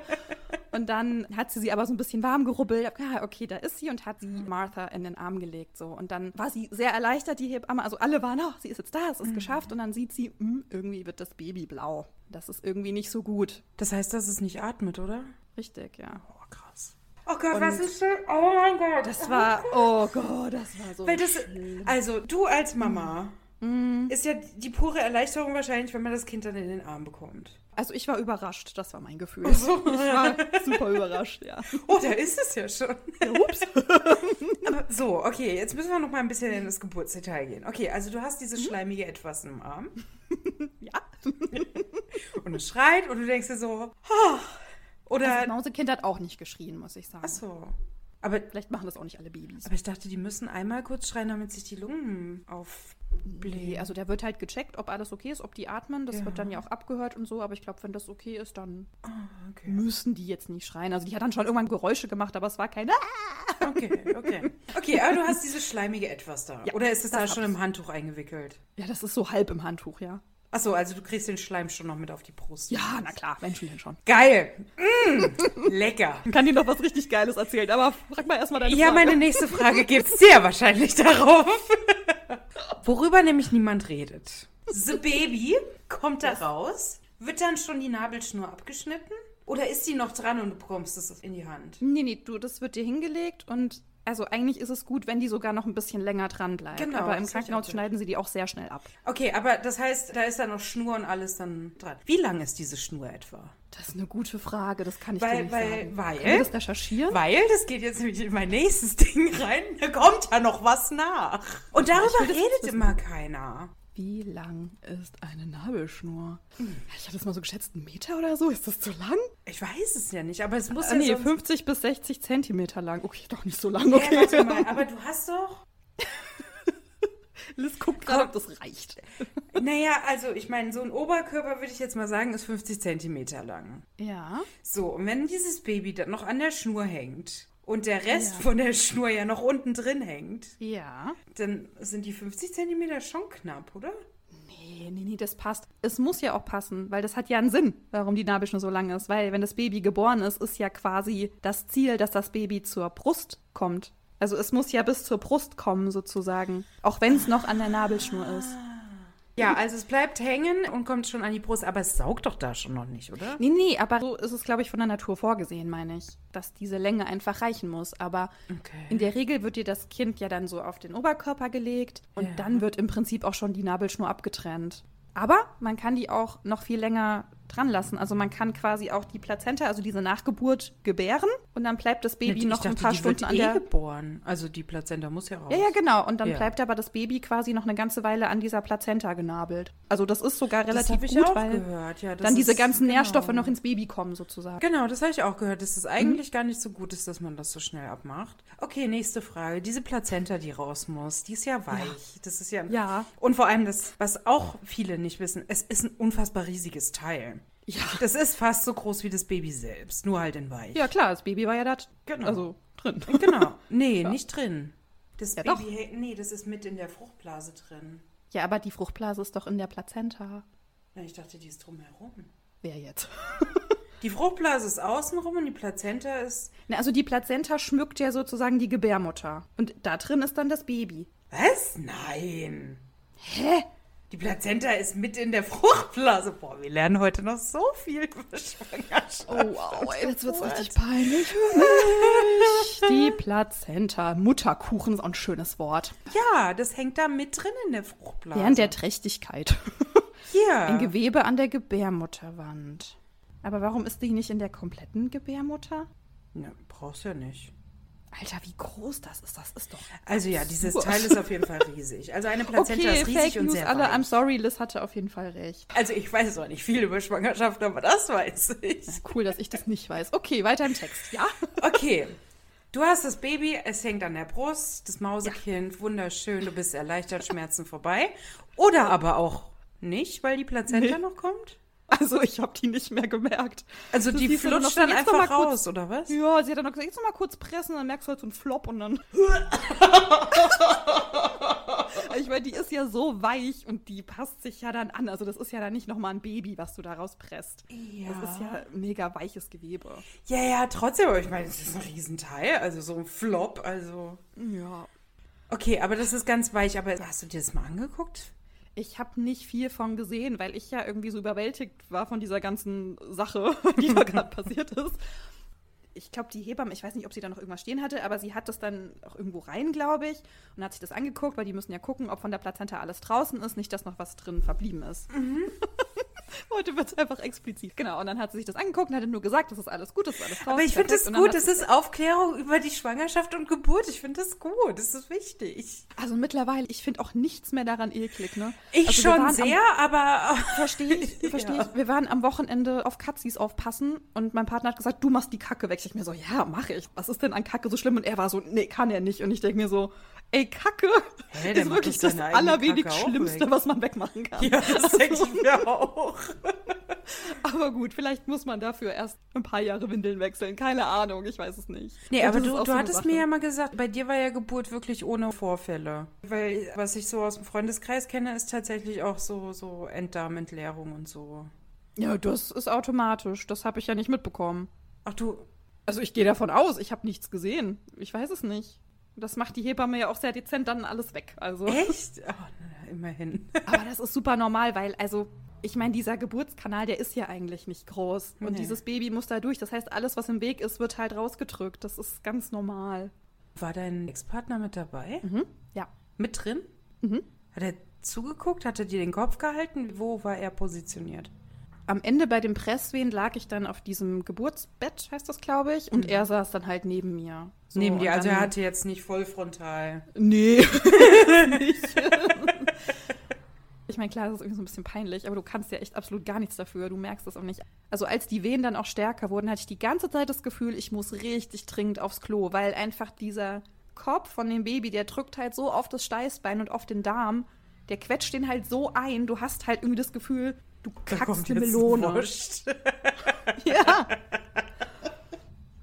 Und dann hat sie sie aber so ein bisschen warm gerubbelt. Ja, okay, da ist sie und hat sie Martha in den Arm gelegt so. Und dann war sie sehr erleichtert, die Hebamme. Also alle waren, oh, sie ist jetzt da, es ist geschafft. Und dann sieht sie, hm, irgendwie wird das Baby blau. Das ist irgendwie nicht so gut. Das heißt, dass es nicht atmet, oder? Richtig, ja. Oh, krass. Oh Gott, Und was ist schön. Oh mein Gott. Das war, oh Gott, das war so Weil das, schlimm. also du als Mama, ist ja die pure Erleichterung wahrscheinlich, wenn man das Kind dann in den Arm bekommt. Also ich war überrascht, das war mein Gefühl. so. Ich war super überrascht, ja. [LAUGHS] Oh, da ist es ja schon. ja ups. [LAUGHS] Aber so, okay, jetzt müssen wir noch mal ein bisschen in das Geburtsdetail gehen. Okay, also du hast dieses schleimige Etwas im Arm [LAUGHS] Ja. und es schreit und du denkst dir so, ah. oder Das Mausekind hat auch nicht geschrien, muss ich sagen. Ach so. Aber, Vielleicht machen das auch nicht alle Babys. aber ich dachte, die müssen einmal kurz schreien, damit sich die Lungen aufblähen. Nee, also der wird halt gecheckt, ob alles okay ist, ob die atmen. Das Ja. wird dann ja auch abgehört und so. Aber ich glaube, wenn das okay ist, dann Ah, okay. müssen die jetzt nicht schreien. Also die hat dann schon irgendwann Geräusche gemacht, aber es war keine. "Ah!" Okay, okay. Okay, aber du hast dieses schleimige Etwas da. Ja, Oder ist es da schon im Handtuch eingewickelt? Ja, das ist so halb im Handtuch, ja. Achso, also du kriegst den Schleim schon noch mit auf die Brust. Ja, na klar, Menschen denn schon. Geil. Mm, lecker. Dann [LAUGHS] kann die noch was richtig Geiles erzählen, aber frag mal erstmal deine Ja, Frage. meine nächste Frage geht sehr wahrscheinlich [LAUGHS] darauf. Worüber nämlich niemand redet. The Baby kommt da raus. Wird dann schon die Nabelschnur abgeschnitten? Oder ist die noch dran und du bekommst es in die Hand? Nee, nee, du, das wird dir hingelegt und also eigentlich ist es gut, wenn die sogar noch ein bisschen länger dran bleibt. Genau, aber im Krankenhaus schneiden sie die auch sehr schnell ab. Okay, aber das heißt, da ist dann noch Schnur und alles dann dran. Wie lang ist diese Schnur etwa? Das ist eine gute Frage, das kann ich Weil- dir nicht weil- sagen. weil- wir das recherchieren? Weil, das geht jetzt nämlich in mein nächstes [LAUGHS] Ding rein, da kommt ja noch was nach. Und darüber redet immer keiner. Wie lang ist eine Nabelschnur? Hm. Ich hatte das mal so geschätzt, einen Meter oder so. Ist das zu lang? Ich weiß es ja nicht, aber es muss Ah, ja nee, sonst... 50 bis 60 Zentimeter lang. Okay, doch nicht so lang. Okay. warte mal, aber du hast doch... [LAUGHS] Liz guckt gerade, ob das reicht. Naja, also ich meine, so ein Oberkörper würde ich jetzt mal sagen, ist 50 Zentimeter lang. Ja. So, und wenn dieses Baby dann noch an der Schnur hängt und der Rest Ja. von der Schnur ja noch unten drin hängt, Ja. dann sind die 50 Zentimeter schon knapp, oder? Nee, nee, nee, das passt. Es muss ja auch passen, weil das hat ja einen Sinn, warum die Nabelschnur so lang ist. Weil wenn das Baby geboren ist, ist ja quasi das Ziel, dass das Baby zur Brust kommt. Also es muss ja bis zur Brust kommen, sozusagen. Auch wenn es noch an der Nabelschnur ist. Ja, also es bleibt hängen und kommt schon an die Brust, aber es saugt doch da schon noch nicht, oder? Nee, nee, aber so ist es, glaube ich, von der Natur vorgesehen, meine ich. Dass diese Länge einfach reichen muss. Aber Okay. in der Regel wird dir das Kind ja dann so auf den Oberkörper gelegt und Ja. dann wird im Prinzip auch schon die Nabelschnur abgetrennt. Aber man kann die auch noch viel länger dran lassen. Also man kann quasi auch die Plazenta, also diese Nachgeburt, gebären und dann bleibt das Baby ich noch dachte, ein paar die wird Stunden an eh der. geboren. Also die Plazenta muss ja raus. Ja, ja, genau. Und dann Ja. bleibt aber das Baby quasi noch eine ganze Weile an dieser Plazenta genabelt. Also das ist sogar das relativ habe ich gut, auch weil gehört. Ja, das dann diese ganzen genau. Nährstoffe noch ins Baby kommen, sozusagen. Genau, das habe ich auch gehört, dass es eigentlich gar nicht so gut ist, dass man das so schnell abmacht. Okay, nächste Frage. Diese Plazenta, die raus muss, die ist ja weich. Das ist ja. Ja. Und vor allem das, was auch viele nicht wissen, es ist ein unfassbar riesiges Teil. Ja. Das ist fast so groß wie das Baby selbst, nur halt in weich. Ja, klar, das Baby war ja da Genau. also drin. Genau. Nee, [LAUGHS] nicht drin. Das Ja, Baby, hängt- nee, das ist mit in der Fruchtblase drin. Ja, aber die Fruchtblase ist doch in der Plazenta. Na, ich dachte, die ist drumherum. Wer jetzt? [LAUGHS] Die Fruchtblase ist außenrum und die Plazenta ist. Na, also die Plazenta schmückt ja sozusagen die Gebärmutter. Und da drin ist dann das Baby. Was? Nein. Hä? Die Plazenta ist mit in der Fruchtblase. Boah, wir lernen heute noch so viel über Schwangerschaft. Oh, wow, ey, jetzt wird's richtig peinlich für [LAUGHS] mich. Die Plazenta. Mutterkuchen ist auch ein schönes Wort. Ja, das hängt da mit drin in der Fruchtblase. Während der Trächtigkeit. [LAUGHS] Hier. Ein Gewebe an der Gebärmutterwand. Aber warum ist die nicht in der kompletten Gebärmutter? Ja, brauchst ja nicht. Alter, wie groß das ist. Das ist doch. Also ja, dieses absurd. Teil ist auf jeden Fall riesig. Also eine Plazenta Okay, ist riesig Fake und News sehr alle. I'm sorry, Liz hatte auf jeden Fall recht. Also ich weiß zwar nicht viel über Schwangerschaft, aber das weiß ich. Cool, dass ich das nicht weiß. Okay, weiter im Text. Ja? Okay. Du hast das Baby, es hängt an der Brust, das Mausekind, wunderschön, du bist erleichtert, Schmerzen vorbei. Oder aber auch nicht, weil die Plazenta Nee. noch kommt? Also, ich habe die nicht mehr gemerkt. Also Das die dann flutscht dann noch einfach mal kurz- raus, oder was? Ja, sie hat dann noch gesagt, jetzt noch mal kurz pressen, dann merkst du halt so einen Flop und dann. [LAUGHS] ich meine, die ist ja so weich und die passt sich ja dann an. Also, das ist ja dann nicht nochmal ein Baby, was du da rauspresst. Ja. Das ist ja mega weiches Gewebe. Ja, ja, trotzdem, aber ich meine, das ist ein Riesenteil, also so ein Flop, also. Ja. Okay, aber das ist ganz weich, aber hast du dir das mal angeguckt? Ich habe nicht viel von gesehen, weil ich ja irgendwie so überwältigt war von dieser ganzen Sache, [LAUGHS] die da [LAUGHS] gerade passiert ist. Ich glaube, die Hebamme, ich weiß nicht, ob sie da noch irgendwas stehen hatte, aber sie hat das dann auch irgendwo rein, glaube ich, und hat sich das angeguckt, weil die müssen ja gucken, ob von der Plazenta alles draußen ist, nicht, dass noch was drin verblieben ist. [LAUGHS] Heute wird es einfach explizit. Genau, und dann hat sie sich das angeguckt und hat nur gesagt, das ist alles gut, das ist alles Aber ich finde das gut, das ist Aufklärung über die Schwangerschaft und Geburt. Ich finde das gut, das ist wichtig. Also mittlerweile, ich finde auch nichts mehr daran eklig, ne? Ich also schon sehr, am, aber... [LAUGHS] [LAUGHS] Verstehe ich, verstehe ja. ich. Wir waren am Wochenende auf Katzis aufpassen und mein Partner hat gesagt, du machst die Kacke weg. Ich mir so, ja, mache ich. Was ist denn an Kacke so schlimm? Und er war so, nee, kann er nicht. Und ich denke mir so, ey, Kacke Hä, ist wirklich das allerwenig Schlimmste, was man wegmachen kann. Ja, das also, denke ich mir auch. [LAUGHS] aber gut, vielleicht muss man dafür erst ein paar Jahre Windeln wechseln. Keine Ahnung, ich weiß es nicht. Nee, aber du, du so hattest mir ja mal gesagt, bei dir war ja Geburt wirklich ohne Vorfälle. Weil was ich so aus dem Freundeskreis kenne, ist tatsächlich auch so, so Enddarmentleerung und so. Ja, das ist automatisch. Das habe ich ja nicht mitbekommen. Ach du. Also ich gehe davon aus, ich habe nichts gesehen. Ich weiß es nicht. Das macht die Hebamme ja auch sehr dezent dann alles weg. Also. Echt? Oh, na, immerhin. [LAUGHS] Aber das ist super normal, weil, also, ich meine, dieser Geburtskanal, der ist ja eigentlich nicht groß. Und nee. dieses Baby muss da durch. Das heißt, alles, was im Weg ist, wird halt rausgedrückt. Das ist ganz normal. War dein Ex-Partner mit dabei? Mhm. Ja. Mit drin? Mhm. Hat er zugeguckt? Hat er dir den Kopf gehalten? Wo war er positioniert? Am Ende bei dem Presswehen lag ich dann auf diesem Geburtsbett, heißt das, glaube ich, und mhm. er saß dann halt neben mir. So, neben dir, also er hatte jetzt nicht vollfrontal. Nee, [LAUGHS] nicht. [LAUGHS] Ich meine, klar, das ist irgendwie so ein bisschen peinlich, aber du kannst ja echt absolut gar nichts dafür. Du merkst das auch nicht. Also als die Wehen dann auch stärker wurden, hatte ich die ganze Zeit das Gefühl, ich muss richtig dringend aufs Klo, weil einfach dieser Kopf von dem Baby, der drückt halt so auf das Steißbein und auf den Darm, der quetscht den halt so ein. Du hast halt irgendwie das Gefühl, Du kackst eine Melone. [LAUGHS] ja.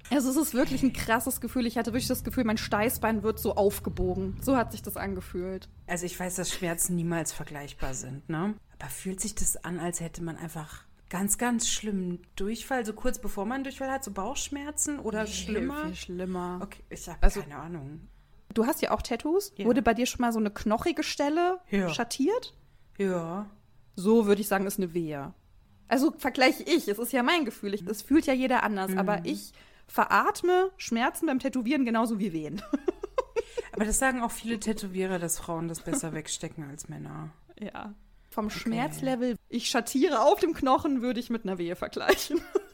Also es ist wirklich ein krasses Gefühl. Ich hatte wirklich das Gefühl, mein Steißbein wird so aufgebogen. So hat sich das angefühlt. Also ich weiß, dass Schmerzen niemals vergleichbar sind, ne? Aber fühlt sich das an, als hätte man einfach ganz, ganz schlimmen Durchfall, so kurz bevor man Durchfall hat, so Bauchschmerzen oder nee, schlimmer? Viel schlimmer. Okay, ich habe also, keine Ahnung. Du hast ja auch Tattoos. Ja. Wurde bei dir schon mal so eine knochige Stelle ja. schattiert? Ja. So würde ich sagen, ist eine Wehe. Also vergleiche ich, es ist ja mein Gefühl. Es fühlt ja jeder anders, mhm. aber ich veratme Schmerzen beim Tätowieren genauso wie Wehen. [LAUGHS] aber das sagen auch viele Tätowierer, dass Frauen das besser wegstecken als Männer. Ja. Vom okay. Schmerzlevel, ich schattiere auf dem Knochen, würde ich mit einer Wehe vergleichen. [LAUGHS]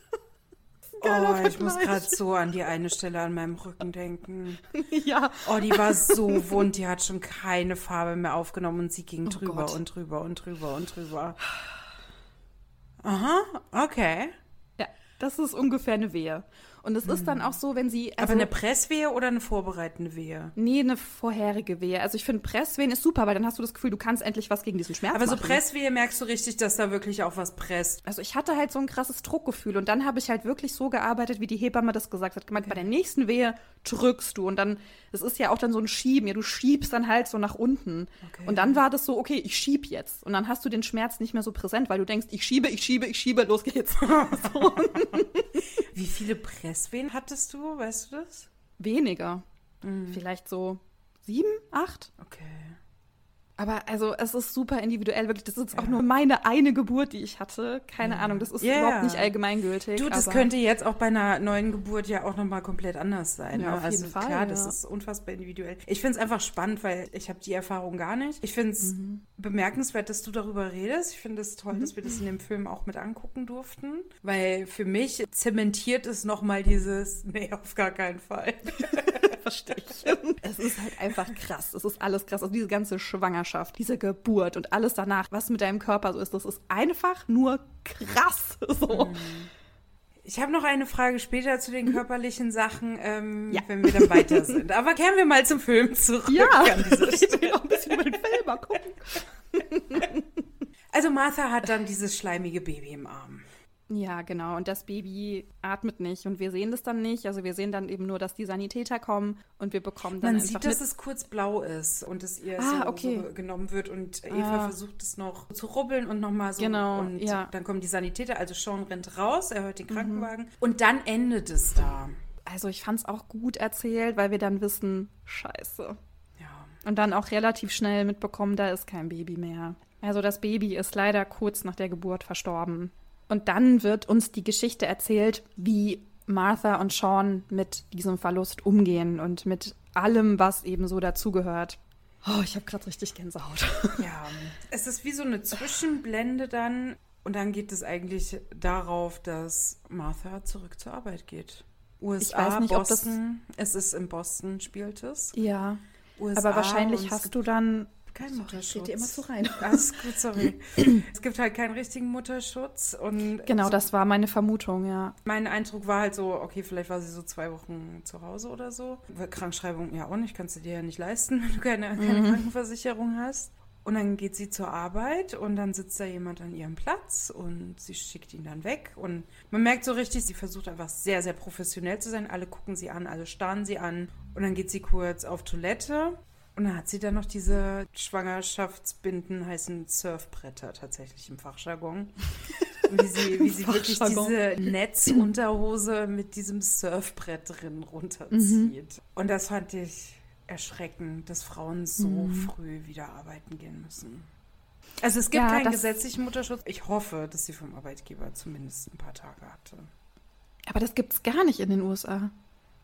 Oh, ich muss gerade so an die eine Stelle an meinem Rücken denken. [LAUGHS] ja. Oh, die war so wund, die hat schon keine Farbe mehr aufgenommen und sie ging oh drüber Gott. und drüber und drüber und drüber. Aha, okay. Das ist ungefähr eine Wehe. Und es ist dann auch so, wenn sie. Also, Aber eine Presswehe oder eine vorbereitende Wehe? Nee, eine vorherige Wehe. Also ich finde, Presswehen ist super, weil dann hast du das Gefühl, du kannst endlich was gegen diesen Schmerz Aber machen. so Presswehe merkst du richtig, dass da wirklich auch was presst. Also ich hatte halt so ein krasses Druckgefühl und dann habe ich halt wirklich so gearbeitet, wie die Hebamme das gesagt hat. Gemeint, okay. bei der nächsten Wehe drückst du und dann, es ist ja auch dann so ein Schieben. Ja, du schiebst dann halt so nach unten. Okay. Und dann war das so, okay, ich schieb jetzt. Und dann hast du den Schmerz nicht mehr so präsent, weil du denkst, ich schiebe, ich schiebe, ich schiebe, los geht's. [LAUGHS] so. [LAUGHS] Wie viele Presswehen hattest du? Weißt du das? Weniger. Mhm. Vielleicht so sieben, acht. Okay. Aber also es ist super individuell, wirklich. Das ist ja. auch nur meine eine Geburt, die ich hatte. Keine ja. Ahnung, das ist yeah. überhaupt nicht allgemeingültig. Du, das könnte jetzt auch bei einer neuen Geburt ja auch nochmal komplett anders sein. Ja, auf also jeden Fall, klar, das ist unfassbar individuell. Ich finde es einfach spannend, weil ich habe die Erfahrung gar nicht. Ich finde es mhm. bemerkenswert, dass du darüber redest. Ich finde es toll, mhm. dass wir das in dem Film auch mit angucken durften. Weil für mich zementiert es nochmal dieses, [LAUGHS] nee, auf gar keinen Fall. [LAUGHS] [LAUGHS] Verstehe ich. es ist halt einfach krass. Es ist alles krass. Also diese ganze Schwangerschaft, diese Geburt und alles danach, was mit deinem Körper so ist, das ist einfach nur krass. [LAUGHS] So. Mhm. Ich habe noch eine Frage später zu den mhm. körperlichen Sachen, ähm, ja. wenn wir dann weiter sind. Aber kehren wir mal zum Film zurück. Ja, an [LAUGHS] noch ein bisschen über den Film mal gucken. Also Martha hat dann dieses schleimige Baby im Arm. Ja, genau. Und das Baby atmet nicht und wir sehen das dann nicht. Also wir sehen dann eben nur, dass die Sanitäter kommen und wir bekommen dann Man sieht, dass es kurz blau ist und es ihr ah, so, okay. so, genommen wird und Eva ah. versucht es noch zu rubbeln und nochmal so. Genau, und ja. dann kommen die Sanitäter, also Sean rennt raus, er hört den mhm. Krankenwagen mhm. und dann endet es da. Also ich fand es auch gut erzählt, weil wir dann wissen, scheiße. Ja. Und dann auch relativ schnell mitbekommen, da ist kein Baby mehr. Also das Baby ist leider kurz nach der Geburt verstorben. Und dann wird uns die Geschichte erzählt, wie Martha und Sean mit diesem Verlust umgehen und mit allem, was eben so dazugehört. Oh, ich habe gerade richtig Gänsehaut. [LAUGHS] Ja, es ist wie so eine Zwischenblende dann Und dann geht es eigentlich darauf, dass Martha zurück zur Arbeit geht. USA, ich weiß nicht, Boston. Ob das es ist in Boston, spielt es. Ja. USA aber wahrscheinlich hast du dann kein Mutterschutz. Steht dir immer so rein. [LAUGHS] Alles gut, sorry. [CLEARS THROAT] es gibt halt keinen richtigen Mutterschutz. Und genau, so, das war meine Vermutung, ja. Mein Eindruck war halt so, okay, vielleicht war sie so zwei Wochen zu Hause oder so. Krankschreibung ja auch nicht, kannst du dir ja nicht leisten, [LAUGHS] wenn du keine, keine mhm. Krankenversicherung hast. Und dann geht sie zur Arbeit und dann sitzt da jemand an ihrem Platz und sie schickt ihn dann weg. Und man merkt so richtig, sie versucht einfach sehr, sehr professionell zu sein. Alle gucken sie an, alle starren sie an. Und dann geht sie kurz auf Toilette und dann hat sie dann noch diese Schwangerschaftsbinden, heißen Surfbretter tatsächlich im Fachjargon. wie sie, wie sie wirklich diese Netzunterhose mit diesem Surfbrett drin runterzieht. Mhm. Und das fand ich erschreckend, dass Frauen so mhm. früh wieder arbeiten gehen müssen. Also es gibt ja, keinen gesetzlichen Mutterschutz. Ich hoffe, dass sie vom Arbeitgeber zumindest ein paar Tage hatte. Aber das gibt es gar nicht in den USA.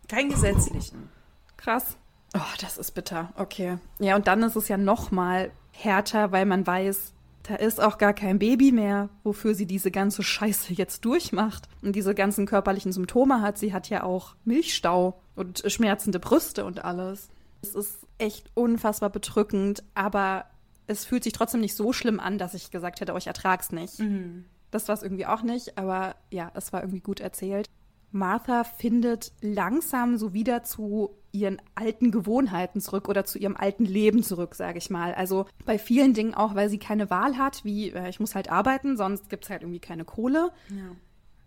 Keinen gesetzlichen. Krass. Oh, das ist bitter. Okay. Ja, und dann ist es ja noch mal härter, weil man weiß, da ist auch gar kein Baby mehr, wofür sie diese ganze Scheiße jetzt durchmacht und diese ganzen körperlichen Symptome hat. Sie hat ja auch Milchstau und schmerzende Brüste und alles. Es ist echt unfassbar bedrückend, aber es fühlt sich trotzdem nicht so schlimm an, dass ich gesagt hätte, oh, ich ertrag's nicht. Mhm. Das war es irgendwie auch nicht, aber ja, es war irgendwie gut erzählt. Martha findet langsam so wieder zu ihren alten Gewohnheiten zurück oder zu ihrem alten Leben zurück, sage ich mal. Also bei vielen Dingen auch, weil sie keine Wahl hat, wie äh, ich muss halt arbeiten, sonst gibt es halt irgendwie keine Kohle. Ja.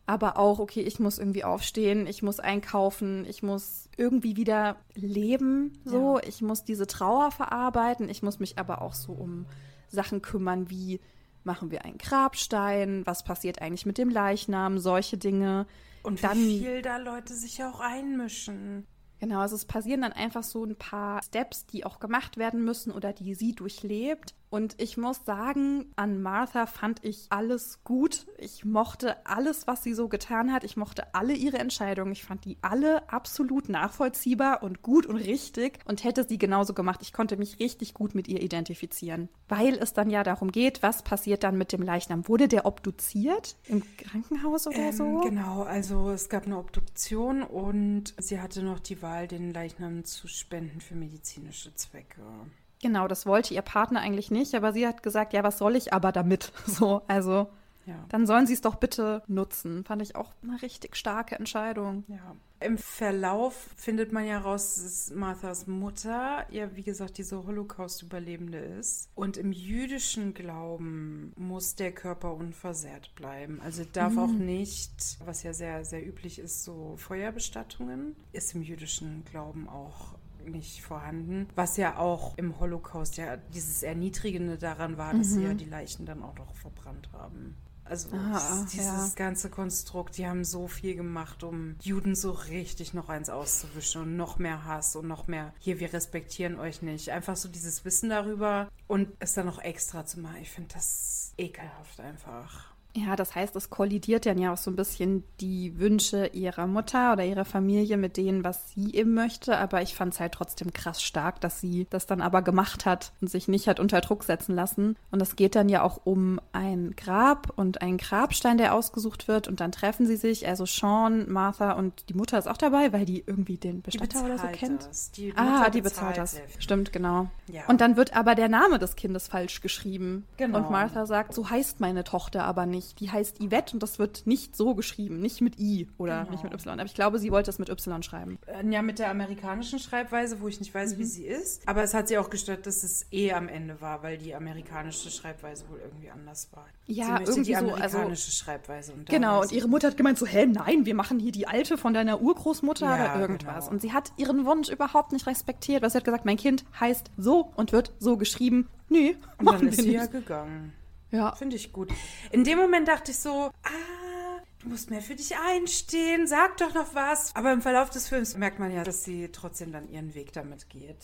Aber auch, okay, ich muss irgendwie aufstehen, ich muss einkaufen, ich muss irgendwie wieder leben, so. Ja. Ich muss diese Trauer verarbeiten, ich muss mich aber auch so um Sachen kümmern, wie machen wir einen Grabstein, was passiert eigentlich mit dem Leichnam, solche Dinge. Und dann, wie viel da Leute sich auch einmischen. Genau, also es passieren dann einfach so ein paar Steps, die auch gemacht werden müssen oder die sie durchlebt. Und ich muss sagen, an Martha fand ich alles gut. Ich mochte alles, was sie so getan hat. Ich mochte alle ihre Entscheidungen. Ich fand die alle absolut nachvollziehbar und gut und richtig und hätte sie genauso gemacht. Ich konnte mich richtig gut mit ihr identifizieren. Weil es dann ja darum geht, was passiert dann mit dem Leichnam? Wurde der obduziert im Krankenhaus oder ähm, so? Genau, also es gab eine Obduktion und sie hatte noch die Wahl, den Leichnam zu spenden für medizinische Zwecke. Genau, das wollte ihr Partner eigentlich nicht, aber sie hat gesagt, ja, was soll ich aber damit? [LAUGHS] So, also ja. dann sollen sie es doch bitte nutzen. Fand ich auch eine richtig starke Entscheidung. Ja. Im Verlauf findet man ja raus, dass Marthas Mutter ja, wie gesagt, diese Holocaust-Überlebende ist. Und im jüdischen Glauben muss der Körper unversehrt bleiben. Also darf mhm. auch nicht, was ja sehr, sehr üblich ist, so Feuerbestattungen, ist im jüdischen Glauben auch nicht vorhanden. Was ja auch im Holocaust ja dieses Erniedrigende daran war, dass mhm. sie ja die Leichen dann auch noch verbrannt haben. Also ah, dieses ja. ganze Konstrukt, die haben so viel gemacht, um Juden so richtig noch eins auszuwischen und noch mehr Hass und noch mehr, hier, wir respektieren euch nicht. Einfach so dieses Wissen darüber und es dann noch extra zu machen. Ich finde das ekelhaft einfach. Ja, das heißt, es kollidiert dann ja auch so ein bisschen die Wünsche ihrer Mutter oder ihrer Familie mit denen, was sie eben möchte. Aber ich fand es halt trotzdem krass stark, dass sie das dann aber gemacht hat und sich nicht hat unter Druck setzen lassen. Und es geht dann ja auch um ein Grab und einen Grabstein, der ausgesucht wird. Und dann treffen sie sich, also Sean, Martha und die Mutter ist auch dabei, weil die irgendwie den Bestatter oder so kennt. Die ah, die bezahlt, bezahlt das. Stimmt, genau. Ja. Und dann wird aber der Name des Kindes falsch geschrieben. Genau. Und Martha sagt, so heißt meine Tochter aber nicht nicht. Die heißt Yvette und das wird nicht so geschrieben. Nicht mit I oder genau. nicht mit Y. Aber ich glaube, sie wollte es mit Y schreiben. Äh, ja, mit der amerikanischen Schreibweise, wo ich nicht weiß, mhm. wie sie ist. Aber es hat sie auch gestört, dass es E am Ende war, weil die amerikanische Schreibweise wohl irgendwie anders war. Ja, irgendwie die amerikanische so, also, Schreibweise. Und genau, und ihre Mutter hat gemeint so, hä, nein, wir machen hier die alte von deiner Urgroßmutter ja, oder irgendwas. Genau. Und sie hat ihren Wunsch überhaupt nicht respektiert, weil sie hat gesagt, mein Kind heißt so und wird so geschrieben. Nee, und dann ist sie nicht. ja gegangen. Ja. Finde ich gut. In dem Moment dachte ich so, ah, du musst mehr für dich einstehen, sag doch noch was. Aber im Verlauf des Films merkt man ja, dass sie trotzdem dann ihren Weg damit geht.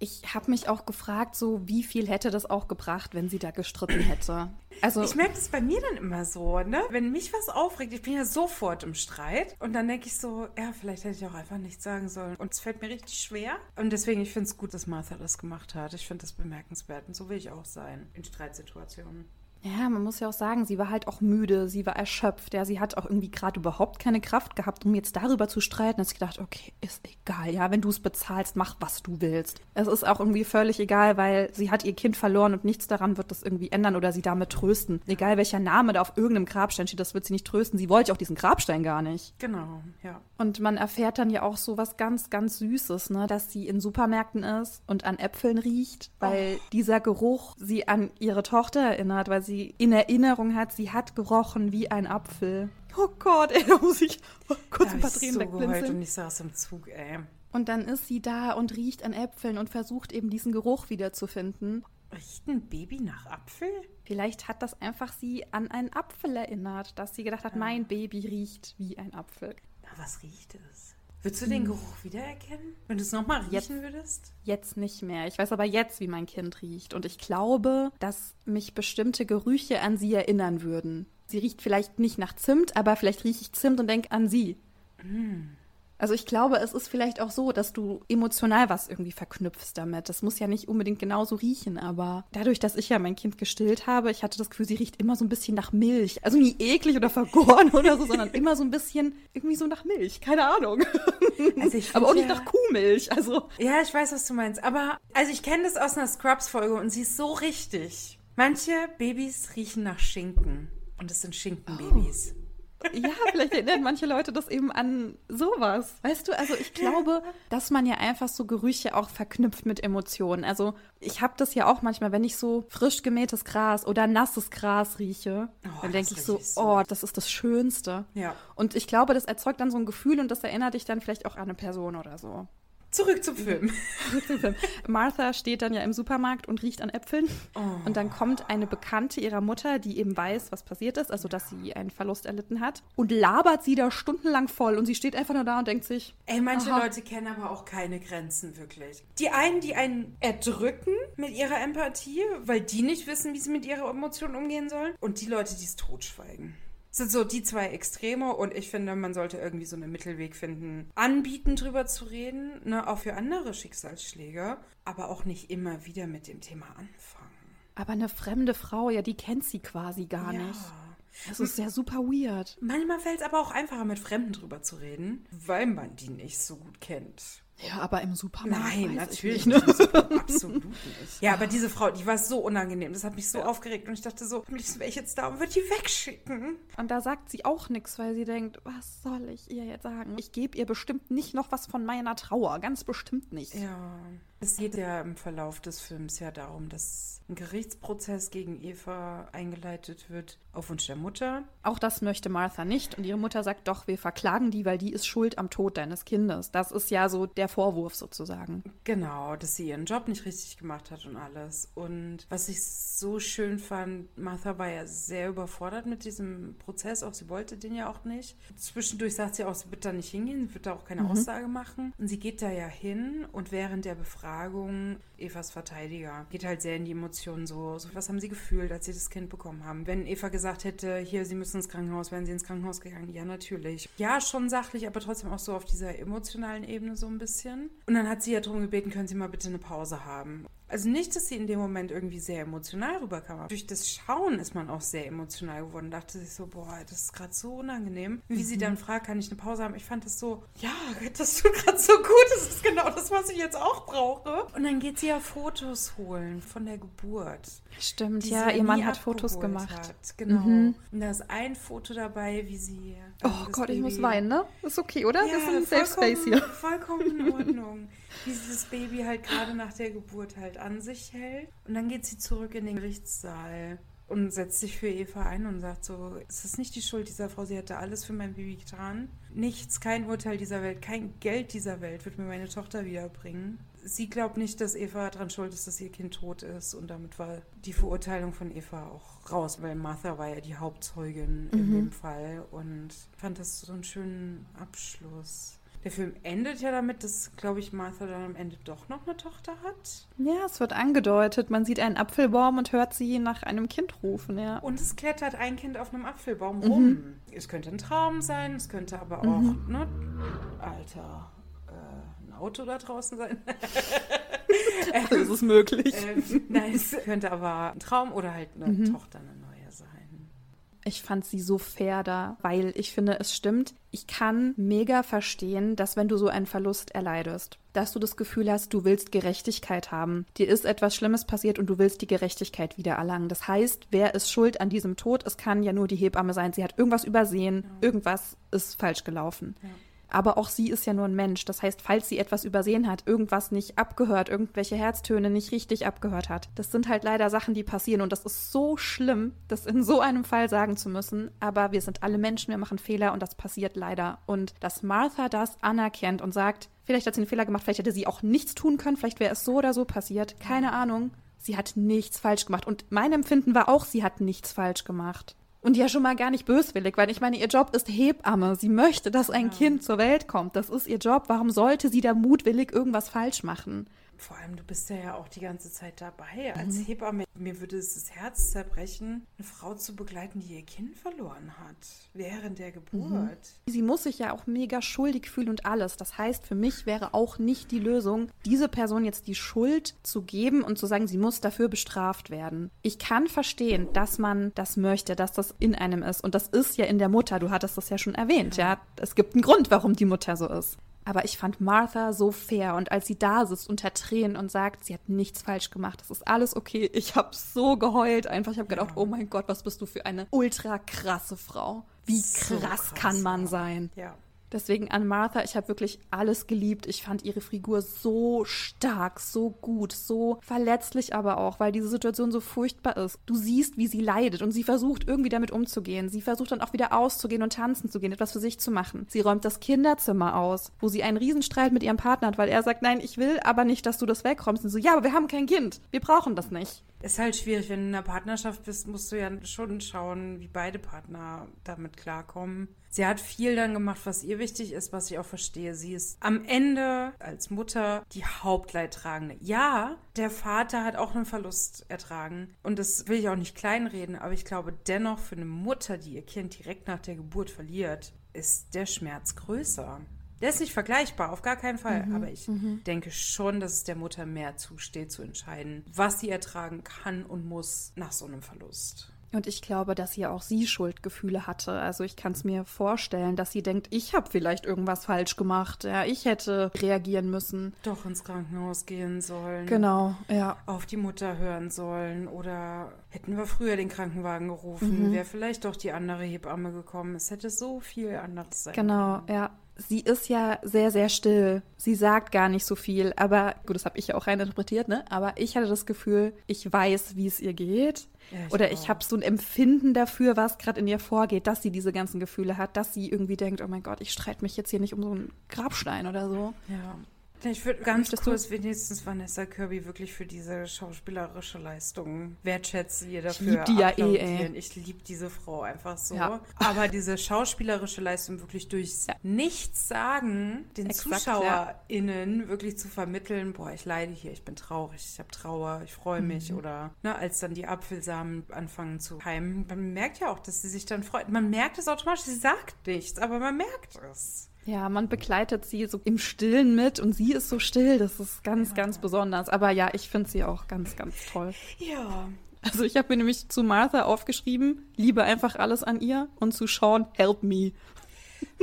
Ich habe mich auch gefragt, so wie viel hätte das auch gebracht, wenn sie da gestritten hätte. Also ich merke das bei mir dann immer so, ne? Wenn mich was aufregt, ich bin ja sofort im Streit und dann denke ich so, ja, vielleicht hätte ich auch einfach nichts sagen sollen. Und es fällt mir richtig schwer. Und deswegen, ich finde es gut, dass Martha das gemacht hat. Ich finde das bemerkenswert und so will ich auch sein in Streitsituationen. Ja, man muss ja auch sagen, sie war halt auch müde, sie war erschöpft. Ja, sie hat auch irgendwie gerade überhaupt keine Kraft gehabt, um jetzt darüber zu streiten. Da hat sie gedacht, okay, ist egal, ja, wenn du es bezahlst, mach, was du willst. Es ist auch irgendwie völlig egal, weil sie hat ihr Kind verloren und nichts daran wird das irgendwie ändern oder sie damit trösten. Egal welcher Name da auf irgendeinem Grabstein steht, das wird sie nicht trösten. Sie wollte auch diesen Grabstein gar nicht. Genau, ja. Und man erfährt dann ja auch so was ganz, ganz Süßes, ne? dass sie in Supermärkten ist und an Äpfeln riecht, weil oh. dieser Geruch sie an ihre Tochter erinnert, weil sie in Erinnerung hat, sie hat gerochen wie ein Apfel. Oh Gott, [LAUGHS] ey, da muss ich kurz da ein paar Tränen so wegblinzeln. und ich saß im Zug, ey. Und dann ist sie da und riecht an Äpfeln und versucht eben diesen Geruch wiederzufinden. Riecht ein Baby nach Apfel? Vielleicht hat das einfach sie an einen Apfel erinnert, dass sie gedacht hat, ja. mein Baby riecht wie ein Apfel was riecht es? Würdest du den hm. Geruch wiedererkennen, wenn du es nochmal riechen jetzt, würdest? Jetzt nicht mehr. Ich weiß aber jetzt, wie mein Kind riecht. Und ich glaube, dass mich bestimmte Gerüche an sie erinnern würden. Sie riecht vielleicht nicht nach Zimt, aber vielleicht rieche ich Zimt und denke an sie. Mm. Also ich glaube, es ist vielleicht auch so, dass du emotional was irgendwie verknüpfst damit. Das muss ja nicht unbedingt genauso riechen, aber dadurch, dass ich ja mein Kind gestillt habe, ich hatte das Gefühl, sie riecht immer so ein bisschen nach Milch. Also nie eklig oder vergoren [LAUGHS] oder so, sondern immer so ein bisschen irgendwie so nach Milch. Keine Ahnung. [LAUGHS] Also aber auch nicht ja, nach Kuhmilch. Also ja, ich weiß, was du meinst. Aber also ich kenne das aus einer Scrubs-Folge und sie ist so richtig. Manche Babys riechen nach Schinken und es sind Schinkenbabys. Oh. Ja, vielleicht erinnern manche Leute das eben an sowas. Weißt du, also ich glaube, dass man ja einfach so Gerüche auch verknüpft mit Emotionen. Also ich habe das ja auch manchmal, wenn ich so frisch gemähtes Gras oder nasses Gras rieche, oh, dann denke ich so, so, oh, das ist das Schönste. Ja. Und ich glaube, das erzeugt dann so ein Gefühl und das erinnert dich dann vielleicht auch an eine Person oder so. [LAUGHS] Zurück zum Film. Martha steht dann ja im Supermarkt und riecht an Äpfeln. Oh. Und dann kommt eine Bekannte ihrer Mutter, die eben weiß, was passiert ist, also dass sie einen Verlust erlitten hat, und labert sie da stundenlang voll. Und sie steht einfach nur da und denkt sich. Ey, manche aha. Leute kennen aber auch keine Grenzen wirklich. Die einen, die einen erdrücken mit ihrer Empathie, weil die nicht wissen, wie sie mit ihrer Emotion umgehen sollen. Und die Leute, die es totschweigen sind so die zwei Extreme und ich finde, man sollte irgendwie so einen Mittelweg finden, anbieten, drüber zu reden, ne, auch für andere Schicksalsschläge, aber auch nicht immer wieder mit dem Thema anfangen. Aber eine fremde Frau, ja, die kennt sie quasi gar ja. nicht. Das ist ja super weird. Manchmal fällt es aber auch einfacher, mit Fremden drüber zu reden, weil man die nicht so gut kennt. Ja, aber im Supermarkt. Nein, natürlich nicht. Ne? Super, absolut nicht. [LAUGHS] Ja, aber diese Frau, die war so unangenehm. Das hat mich so ja. aufgeregt und ich dachte so, am liebsten wäre ich jetzt da und würde die wegschicken. Und da sagt sie auch nichts, weil sie denkt, was soll ich ihr jetzt sagen? Ich gebe ihr bestimmt nicht noch was von meiner Trauer. Ganz bestimmt nicht. Ja. Es geht ja im Verlauf des Films ja darum, dass ein Gerichtsprozess gegen Eva eingeleitet wird auf Wunsch der Mutter. Auch das möchte Martha nicht und ihre Mutter sagt doch, wir verklagen die, weil die ist schuld am Tod deines Kindes. Das ist ja so der Vorwurf sozusagen. Genau, dass sie ihren Job nicht richtig gemacht hat und alles. Und was ich so schön fand, Martha war ja sehr überfordert mit diesem Prozess, auch sie wollte den ja auch nicht. Zwischendurch sagt sie auch, sie wird da nicht hingehen, sie wird da auch keine mhm. Aussage machen. Und sie geht da ja hin und während der Befragung Befragung Evas Verteidiger geht halt sehr in die Emotionen so, so. Was haben sie gefühlt, als sie das Kind bekommen haben? Wenn Eva gesagt hätte, hier, sie müssen ins Krankenhaus, wären sie ins Krankenhaus gegangen? Ja, natürlich. Ja, schon sachlich, aber trotzdem auch so auf dieser emotionalen Ebene so ein bisschen. Und dann hat sie ja darum gebeten, können Sie mal bitte eine Pause haben. Also nicht, dass sie in dem Moment irgendwie sehr emotional rüberkam. Aber durch das Schauen ist man auch sehr emotional geworden. Dachte sich so, boah, das ist gerade so unangenehm. Wie mhm. sie dann fragt, kann ich eine Pause haben? Ich fand das so, ja, das tut gerade so gut. Das ist genau das, was ich jetzt auch brauche. Und dann geht sie ja Fotos holen von der Geburt. Stimmt, ja, ihr Mann hat Fotos gemacht. Hat. Genau. Mhm. Und da ist ein Foto dabei, wie sie. Oh Gott, Baby ich muss weinen, ne? Ist okay, oder? Ja, Wir sind Safe Space hier. Vollkommen in Ordnung. [LAUGHS] wie sie das Baby halt gerade nach der Geburt halt an sich hält. Und dann geht sie zurück in den Gerichtssaal und setzt sich für Eva ein und sagt so, es ist nicht die Schuld dieser Frau, sie hätte alles für mein Baby getan. Nichts, kein Urteil dieser Welt, kein Geld dieser Welt wird mir meine Tochter wiederbringen. Sie glaubt nicht, dass Eva daran schuld ist, dass ihr Kind tot ist und damit war die Verurteilung von Eva auch raus, weil Martha war ja die Hauptzeugin mhm. in dem Fall und fand das so einen schönen Abschluss. Der Film endet ja damit, dass, glaube ich, Martha dann am Ende doch noch eine Tochter hat. Ja, es wird angedeutet. Man sieht einen Apfelbaum und hört sie nach einem Kind rufen, ja. Und es klettert ein Kind auf einem Apfelbaum rum. Mhm. Es könnte ein Traum sein, es könnte aber auch, mhm. ne, Alter, äh, ein Auto da draußen sein. [LAUGHS] das ist möglich. Ähm, nein, es könnte aber ein Traum oder halt eine mhm. Tochter, eine. Ich fand sie so fair da, weil ich finde, es stimmt. Ich kann mega verstehen, dass wenn du so einen Verlust erleidest, dass du das Gefühl hast, du willst Gerechtigkeit haben. Dir ist etwas Schlimmes passiert und du willst die Gerechtigkeit wieder erlangen. Das heißt, wer ist schuld an diesem Tod? Es kann ja nur die Hebamme sein. Sie hat irgendwas übersehen, ja. irgendwas ist falsch gelaufen. Ja. Aber auch sie ist ja nur ein Mensch. Das heißt, falls sie etwas übersehen hat, irgendwas nicht abgehört, irgendwelche Herztöne nicht richtig abgehört hat, das sind halt leider Sachen, die passieren. Und das ist so schlimm, das in so einem Fall sagen zu müssen. Aber wir sind alle Menschen, wir machen Fehler und das passiert leider. Und dass Martha das anerkennt und sagt, vielleicht hat sie einen Fehler gemacht, vielleicht hätte sie auch nichts tun können, vielleicht wäre es so oder so passiert, keine Ahnung. Sie hat nichts falsch gemacht. Und mein Empfinden war auch, sie hat nichts falsch gemacht. Und ja schon mal gar nicht böswillig, weil ich meine, ihr Job ist Hebamme. Sie möchte, dass ein ja. Kind zur Welt kommt. Das ist ihr Job. Warum sollte sie da mutwillig irgendwas falsch machen? Vor allem, du bist ja, ja auch die ganze Zeit dabei. Als mhm. Hebamme, mir würde es das Herz zerbrechen, eine Frau zu begleiten, die ihr Kind verloren hat, während der Geburt. Mhm. Sie muss sich ja auch mega schuldig fühlen und alles. Das heißt, für mich wäre auch nicht die Lösung, diese Person jetzt die Schuld zu geben und zu sagen, sie muss dafür bestraft werden. Ich kann verstehen, dass man das möchte, dass das in einem ist. Und das ist ja in der Mutter. Du hattest das ja schon erwähnt, ja. ja? Es gibt einen Grund, warum die Mutter so ist. Aber ich fand Martha so fair und als sie da sitzt unter Tränen und sagt, sie hat nichts falsch gemacht, das ist alles okay. Ich habe so geheult einfach. Ich habe gedacht, oh mein Gott, was bist du für eine ultra krasse Frau. Wie krass, krass kann man sein? Ja. Deswegen an Martha, ich habe wirklich alles geliebt. Ich fand ihre Figur so stark, so gut, so verletzlich aber auch, weil diese Situation so furchtbar ist. Du siehst, wie sie leidet und sie versucht irgendwie damit umzugehen. Sie versucht dann auch wieder auszugehen und tanzen zu gehen, etwas für sich zu machen. Sie räumt das Kinderzimmer aus, wo sie einen Riesenstreit mit ihrem Partner hat, weil er sagt, nein, ich will aber nicht, dass du das wegräumst. Und so, ja, aber wir haben kein Kind. Wir brauchen das nicht. Ist halt schwierig, wenn du in einer Partnerschaft bist, musst du ja schon schauen, wie beide Partner damit klarkommen. Sie hat viel dann gemacht, was ihr wichtig ist, was ich auch verstehe. Sie ist am Ende als Mutter die Hauptleidtragende. Ja, der Vater hat auch einen Verlust ertragen. Und das will ich auch nicht kleinreden, aber ich glaube dennoch für eine Mutter, die ihr Kind direkt nach der Geburt verliert, ist der Schmerz größer. Der ist nicht vergleichbar, auf gar keinen Fall. Mhm, aber ich mhm. denke schon, dass es der Mutter mehr zusteht, zu entscheiden, was sie ertragen kann und muss nach so einem Verlust. Und ich glaube, dass sie auch sie Schuldgefühle hatte. Also ich kann es mir vorstellen, dass sie denkt, ich habe vielleicht irgendwas falsch gemacht. Ja, ich hätte reagieren müssen. Doch ins Krankenhaus gehen sollen. Genau, ja. Auf die Mutter hören sollen. Oder hätten wir früher den Krankenwagen gerufen, mhm. wäre vielleicht doch die andere Hebamme gekommen. Es hätte so viel anderes sein Genau, können. ja sie ist ja sehr, sehr still. Sie sagt gar nicht so viel. Aber gut, das habe ich ja auch reininterpretiert, ne? Aber ich hatte das Gefühl, ich weiß, wie es ihr geht. Ja, ich Oder ich habe so ein Empfinden dafür, was gerade in ihr vorgeht, dass sie diese ganzen Gefühle hat, dass sie irgendwie denkt, oh mein Gott, ich streite mich jetzt hier nicht um so einen Grabstein oder so. Ja. Ich würde ganz kurz wenigstens Vanessa Kirby wirklich für diese schauspielerische Leistung wertschätzen, ihr dafür Ich liebe die ja eh, ey. Ich liebe diese Frau einfach so. Ja. Aber diese schauspielerische Leistung wirklich durch ja. nichts sagen, den Exakt, ZuschauerInnen ja. wirklich zu vermitteln, boah, ich leide hier, ich bin traurig, ich habe Trauer, ich freue mich. Mhm. Oder ne, als dann die Apfelsamen anfangen zu heimen, man merkt ja auch, dass sie sich dann freut. Man merkt es automatisch, sie sagt nichts, aber man merkt es. Ja, man begleitet sie so im Stillen mit und sie ist so still. Das ist ganz, ja. ganz besonders. Aber ja, ich finde sie auch ganz, ganz toll. Ja. Also ich habe mir nämlich zu Martha aufgeschrieben, liebe einfach alles an ihr und zu Sean, help me. [LAUGHS]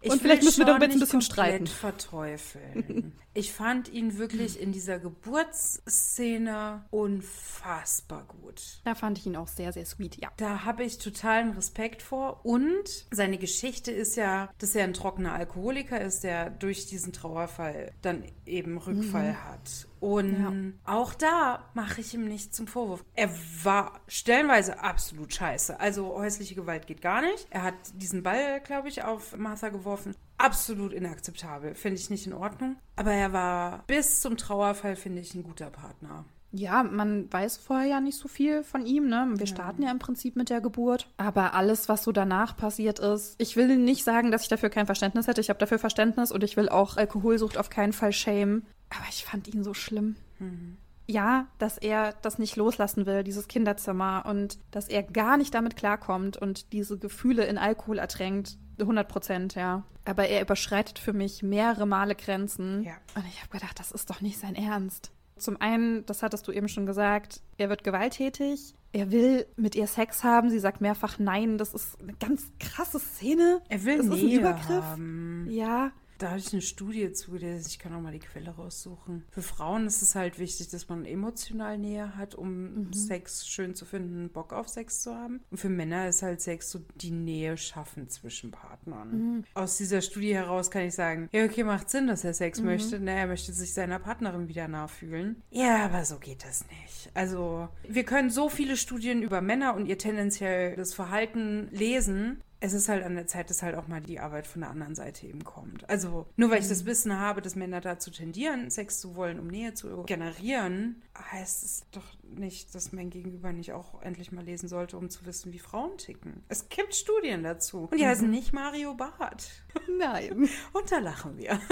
Ich und vielleicht müssen wir darüber jetzt ein bisschen streiten. verteufeln. Ich fand ihn wirklich in dieser Geburtsszene unfassbar gut. Da fand ich ihn auch sehr, sehr sweet, ja. Da habe ich totalen Respekt vor. Und seine Geschichte ist ja, dass er ein trockener Alkoholiker ist, der durch diesen Trauerfall dann eben Rückfall mhm. hat. Und ja. auch da mache ich ihm nicht zum Vorwurf. Er war stellenweise absolut scheiße. Also häusliche Gewalt geht gar nicht. Er hat diesen Ball, glaube ich, auf Martha geworfen. Absolut inakzeptabel. Finde ich nicht in Ordnung. Aber er war bis zum Trauerfall, finde ich, ein guter Partner. Ja, man weiß vorher ja nicht so viel von ihm, ne? Wir ja. starten ja im Prinzip mit der Geburt. Aber alles, was so danach passiert ist, ich will nicht sagen, dass ich dafür kein Verständnis hätte. Ich habe dafür Verständnis und ich will auch Alkoholsucht auf keinen Fall schämen. Aber ich fand ihn so schlimm. Mhm. Ja, dass er das nicht loslassen will, dieses Kinderzimmer, und dass er gar nicht damit klarkommt und diese Gefühle in Alkohol ertränkt. 100 Prozent, ja. Aber er überschreitet für mich mehrere Male Grenzen. Ja. Und ich habe gedacht, das ist doch nicht sein Ernst. Zum einen, das hattest du eben schon gesagt, er wird gewalttätig. er will mit ihr Sex haben. Sie sagt mehrfach nein. Das ist eine ganz krasse Szene. Er will das Nähe ist ein Übergriff. haben. Ja, Da hatte ich eine Studie zugelesen, ich kann auch mal die Quelle raussuchen. Für Frauen ist es halt wichtig, dass man emotional Nähe hat, um Sex schön zu finden, Bock auf Sex zu haben. Und für Männer ist halt Sex so die Nähe schaffen zwischen Partnern. Aus dieser Studie heraus kann ich sagen, ja, okay, macht Sinn, dass er Sex möchte. Na, er möchte sich seiner Partnerin wieder nachfühlen. Ja, aber so geht das nicht. Also, wir können so viele Studien über Männer und ihr tendenzielles Verhalten lesen. Es ist halt an der Zeit, dass halt auch mal die Arbeit von der anderen Seite eben kommt. Also nur weil ich das Wissen habe, dass Männer dazu tendieren, Sex zu wollen, um Nähe zu generieren, heißt es doch nicht, dass mein Gegenüber nicht auch endlich mal lesen sollte, um zu wissen, wie Frauen ticken. Es gibt Studien dazu. Und die heißen nicht Mario Barth. nein. Und da lachen wir. [LAUGHS]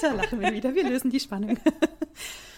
Da lachen wir wieder. Wir lösen die Spannung. [LAUGHS]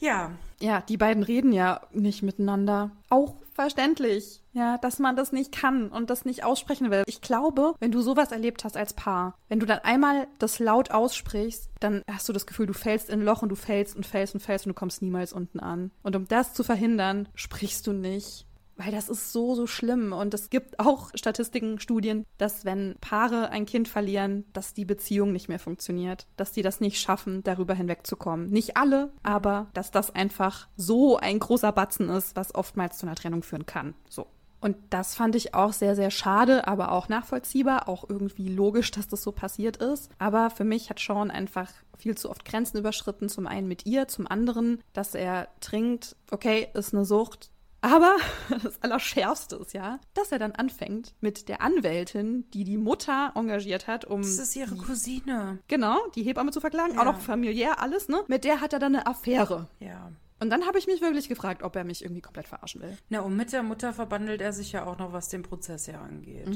Ja, Ja, die beiden reden ja nicht miteinander. Auch verständlich, ja, dass man das nicht kann und das nicht aussprechen will. Ich glaube, wenn du sowas erlebt hast als Paar, wenn du dann einmal das laut aussprichst, dann hast du das Gefühl, du fällst in ein Loch und du fällst und fällst und fällst und du kommst niemals unten an. Und um das zu verhindern, sprichst du nicht. Weil das ist so, so schlimm. Und es gibt auch Statistiken, Studien, dass wenn Paare ein Kind verlieren, dass die Beziehung nicht mehr funktioniert. Dass die das nicht schaffen, darüber hinwegzukommen. Nicht alle, aber dass das einfach so ein großer Batzen ist, was oftmals zu einer Trennung führen kann. So. Und das fand ich auch sehr, sehr schade, aber auch nachvollziehbar, auch irgendwie logisch, dass das so passiert ist. Aber für mich hat Sean einfach viel zu oft Grenzen überschritten. Zum einen mit ihr, zum anderen, dass er trinkt. Okay, ist eine Sucht. Aber [LAUGHS] das Allerschärfste ist ja, dass er dann anfängt mit der Anwältin, die die Mutter engagiert hat, um das ist ihre Cousine. genau die Hebamme zu verklagen, Ja. auch noch familiär alles, ne? Mit der hat er dann eine Affäre. Ja. Und dann habe ich mich wirklich gefragt, ob er mich irgendwie komplett verarschen will. Na, und mit der Mutter verbandelt er sich ja auch noch, was den Prozess ja angeht.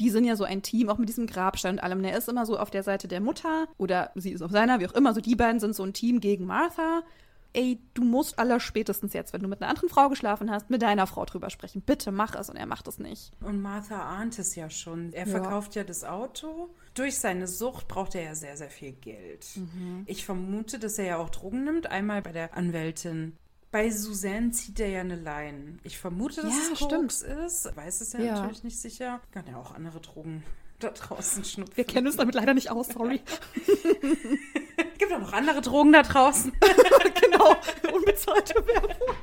Die sind ja so ein Team, auch mit diesem Grabstein und allem. Der ist immer so auf der Seite der Mutter oder sie ist auf seiner, wie auch immer. So die beiden sind so ein Team gegen Martha. Ey, du musst allerspätestens jetzt, wenn du mit einer anderen Frau geschlafen hast, mit deiner Frau drüber sprechen. Bitte mach es. Und er macht es nicht. Und Martha ahnt es ja schon. Er Ja. verkauft ja das Auto. Durch seine Sucht braucht er ja sehr, sehr viel Geld. Mhm. Ich vermute, dass er ja auch Drogen nimmt. Einmal bei der Anwältin. Bei Suzanne zieht er ja eine Line. Ich vermute, dass Ja, es stimmt. Koks ist. Weiß es ja, Ja. natürlich nicht sicher. Kann ja auch andere Drogen [LAUGHS] da draußen schnupfen. Wir kennen uns damit leider nicht aus, sorry. [LAUGHS] Gibt auch noch andere Drogen da draußen. [LAUGHS] genau, [LAUGHS] unbezahlte Werbung.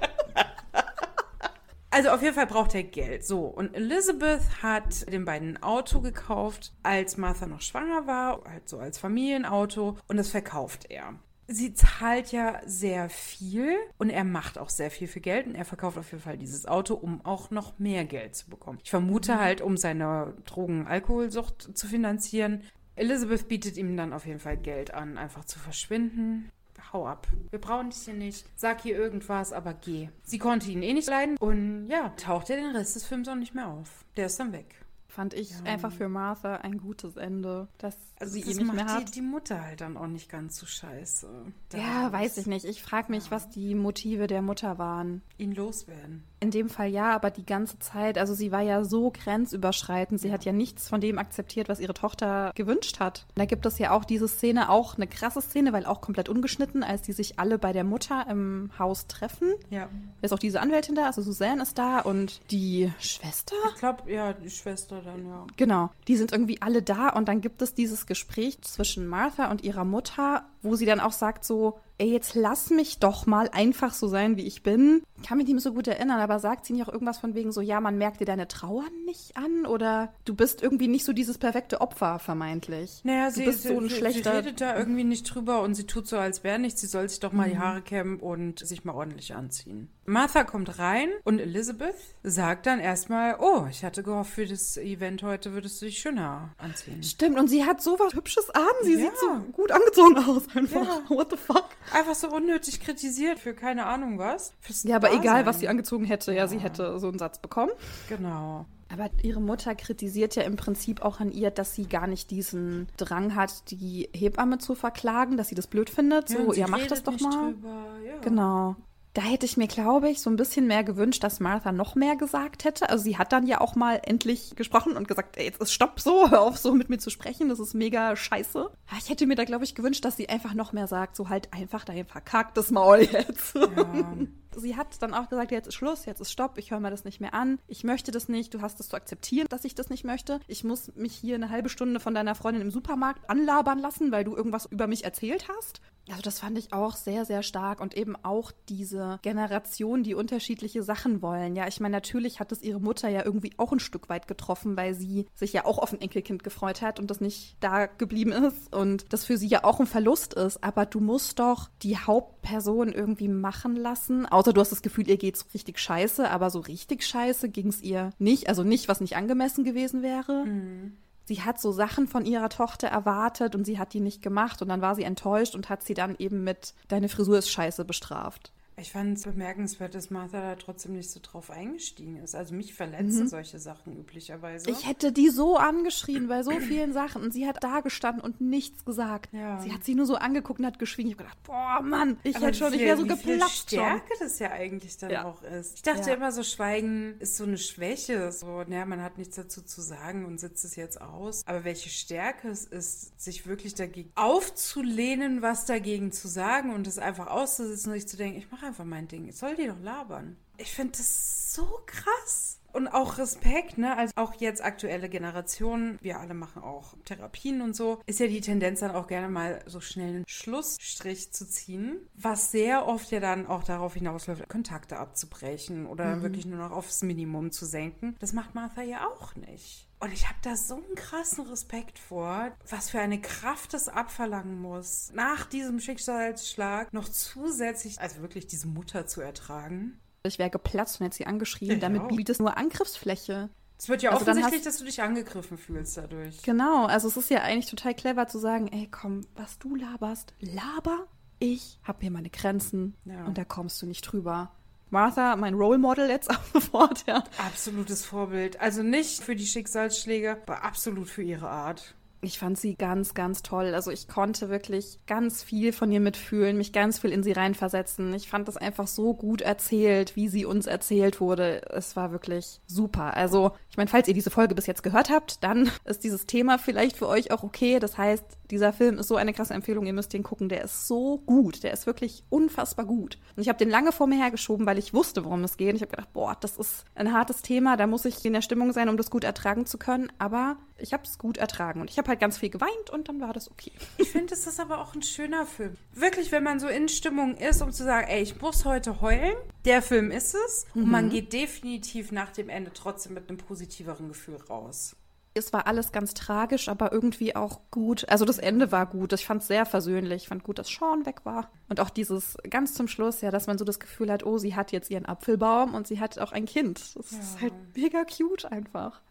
Also auf jeden Fall braucht er Geld. So, und Elizabeth hat den beiden ein Auto gekauft, als Martha noch schwanger war, halt so als Familienauto, und das verkauft er. Sie zahlt ja sehr viel und er macht auch sehr viel für Geld und er verkauft auf jeden Fall dieses Auto, um auch noch mehr Geld zu bekommen. Ich vermute halt, um seine Drogen-Alkoholsucht zu finanzieren. Elizabeth bietet ihm dann auf jeden Fall Geld an, einfach zu verschwinden. Hau ab. Wir brauchen dich hier nicht. Sag hier irgendwas, aber geh. Sie konnte ihn eh nicht leiden und ja, taucht er den Rest des Films auch nicht mehr auf. Der ist dann weg. Fand ich Ja. einfach für Martha ein gutes Ende, dass Also sie das ihn macht die, die Mutter halt dann auch nicht ganz so scheiße. Ja, Da weiß ich nicht. Ich frage mich, was die Motive der Mutter waren. Ihn loswerden. In dem Fall ja, aber die ganze Zeit, also sie war ja so grenzüberschreitend. Sie hat ja nichts von dem akzeptiert, was ihre Tochter gewünscht hat. Da gibt es ja auch diese Szene, auch eine krasse Szene, weil auch komplett ungeschnitten, als die sich alle bei der Mutter im Haus treffen. Ja. Da ist auch diese Anwältin da, also Suzanne ist da und die Schwester? Ich glaube, ja, die Schwester dann, ja. Genau, die sind irgendwie alle da und dann gibt es dieses Gespräch zwischen Martha und ihrer Mutter, wo sie dann auch sagt so, ey, jetzt lass mich doch mal einfach so sein, wie ich bin. Ich kann mich nicht mehr so gut erinnern, aber sagt sie nicht auch irgendwas von wegen so, ja, man merkt dir deine Trauer nicht an oder du bist irgendwie nicht so dieses perfekte Opfer, vermeintlich. Naja, du sie, bist sie, so ein sie, schlechter... sie redet da irgendwie nicht drüber und sie tut so, als wäre nichts. Sie soll sich doch mal die Haare kämmen und sich mal ordentlich anziehen. Martha kommt rein und Elizabeth sagt dann erstmal, oh, ich hatte gehofft, für das Event heute würdest du dich schöner anziehen. Stimmt, und sie hat sowas Hübsches an. Sie Ja. sieht so gut angezogen aus einfach. Ja. What the fuck? Einfach so unnötig kritisiert für keine Ahnung was. Fürs Ja, aber egal, Dasein. was sie angezogen hätte. Ja, sie hätte so einen Satz bekommen. Genau. Aber ihre Mutter kritisiert ja im Prinzip auch an ihr, dass sie gar nicht diesen Drang hat, die Hebamme zu verklagen, dass sie das blöd findet. Ja, so, ja, mach redet das doch nicht mal. Drüber. Ja. Genau. Da hätte ich mir, glaube ich, so ein bisschen mehr gewünscht, dass Martha noch mehr gesagt hätte. Also sie hat dann ja auch mal endlich gesprochen und gesagt, ey, jetzt ist Stopp so, [LAUGHS] hör auf so mit mir zu sprechen, das ist mega scheiße. Ich hätte mir da, glaube ich, gewünscht, dass sie einfach noch mehr sagt, so halt einfach dein verkacktes Maul jetzt. Ja. [LAUGHS] sie hat dann auch gesagt, jetzt ist Schluss, jetzt ist Stopp, ich höre mir das nicht mehr an. Ich möchte das nicht, du hast es zu akzeptieren, dass ich das nicht möchte. Ich muss mich hier eine halbe Stunde von deiner Freundin im Supermarkt anlabern lassen, weil du irgendwas über mich erzählt hast. Also das fand ich auch sehr, sehr stark und eben auch diese Generation, die unterschiedliche Sachen wollen. Ja, ich meine, natürlich hat es ihre Mutter ja irgendwie auch ein Stück weit getroffen, weil sie sich ja auch auf ein Enkelkind gefreut hat und das nicht da geblieben ist und das für sie ja auch ein Verlust ist. Aber du musst doch die Hauptperson irgendwie machen lassen. Außer du hast das Gefühl, ihr geht's richtig scheiße, aber so richtig scheiße ging es ihr nicht. Also nicht, was nicht angemessen gewesen wäre. Mhm sie hat so Sachen von ihrer Tochter erwartet und sie hat die nicht gemacht und dann war sie enttäuscht und hat sie dann eben mit deine Frisur ist scheiße bestraft. Ich fand es bemerkenswert, dass Martha da trotzdem nicht so drauf eingestiegen ist. Also mich verletzen mhm. solche Sachen üblicherweise. Ich hätte die so angeschrien bei so vielen Sachen und sie hat da gestanden und nichts gesagt. Ja. Sie hat sie nur so angeguckt und hat geschwiegen. Ich habe gedacht, boah, Mann, ich hätte schon, ich wäre so geplatzt. Wie Stärke schon. das ja eigentlich dann ja. auch ist. Ich dachte ja. immer, so Schweigen ist so eine Schwäche. So, naja, man hat nichts dazu zu sagen und sitzt es jetzt aus. Aber welche Stärke es ist, sich wirklich dagegen aufzulehnen, was dagegen zu sagen und es einfach auszusitzen und sich zu denken, ich mache einfach mein Ding. Ich soll die doch labern. Ich finde das so krass. Und auch Respekt, ne? Also auch jetzt aktuelle Generationen, wir alle machen auch Therapien und so, ist ja die Tendenz dann auch gerne mal so schnell einen Schlussstrich zu ziehen, was sehr oft ja dann auch darauf hinausläuft, Kontakte abzubrechen oder mhm. wirklich nur noch aufs Minimum zu senken. Das macht Martha ja auch nicht. Und ich habe da so einen krassen Respekt vor, was für eine Kraft es abverlangen muss, nach diesem Schicksalsschlag noch zusätzlich, also wirklich diese Mutter zu ertragen. Ich wäre geplatzt und hätte sie angeschrien. Ich Damit auch. bietet es nur Angriffsfläche. Es wird ja also offensichtlich, hast, dass du dich angegriffen fühlst dadurch. Genau, also es ist ja eigentlich total clever zu sagen, ey komm, was du laberst, laber. Ich habe hier meine Grenzen ja. und da kommst du nicht drüber. Martha, mein Role Model jetzt [LAUGHS] auch sofort, ja. Absolutes Vorbild. Also nicht für die Schicksalsschläge, aber absolut für ihre Art. Ich fand sie ganz, ganz toll. Also ich konnte wirklich ganz viel von ihr mitfühlen, mich ganz viel in sie reinversetzen. Ich fand das einfach so gut erzählt, wie sie uns erzählt wurde. Es war wirklich super. Also ich meine, falls ihr diese Folge bis jetzt gehört habt, dann [LAUGHS] ist dieses Thema vielleicht für euch auch okay. Das heißt, dieser Film ist so eine krasse Empfehlung. Ihr müsst den gucken. Der ist so gut. Der ist wirklich unfassbar gut. Und ich habe den lange vor mir hergeschoben, weil ich wusste, worum es geht. Und ich habe gedacht, boah, das ist ein hartes Thema. Da muss ich in der Stimmung sein, um das gut ertragen zu können. Aber ich habe es gut ertragen. Und ich habe halt ganz viel geweint und dann war das okay. Ich finde, es ist aber auch ein schöner Film. Wirklich, wenn man so in Stimmung ist, um zu sagen, ey, ich muss heute heulen. Der Film ist es. Mhm. Und man geht definitiv nach dem Ende trotzdem mit einem positiveren Gefühl raus. Es war alles ganz tragisch, aber irgendwie auch gut. Also das Ende war gut. Ich fand es sehr versöhnlich. Ich fand gut, dass Sean weg war. Und auch dieses ganz zum Schluss, ja, dass man so das Gefühl hat, oh, sie hat jetzt ihren Apfelbaum und sie hat auch ein Kind. Das ja. ist halt mega cute einfach.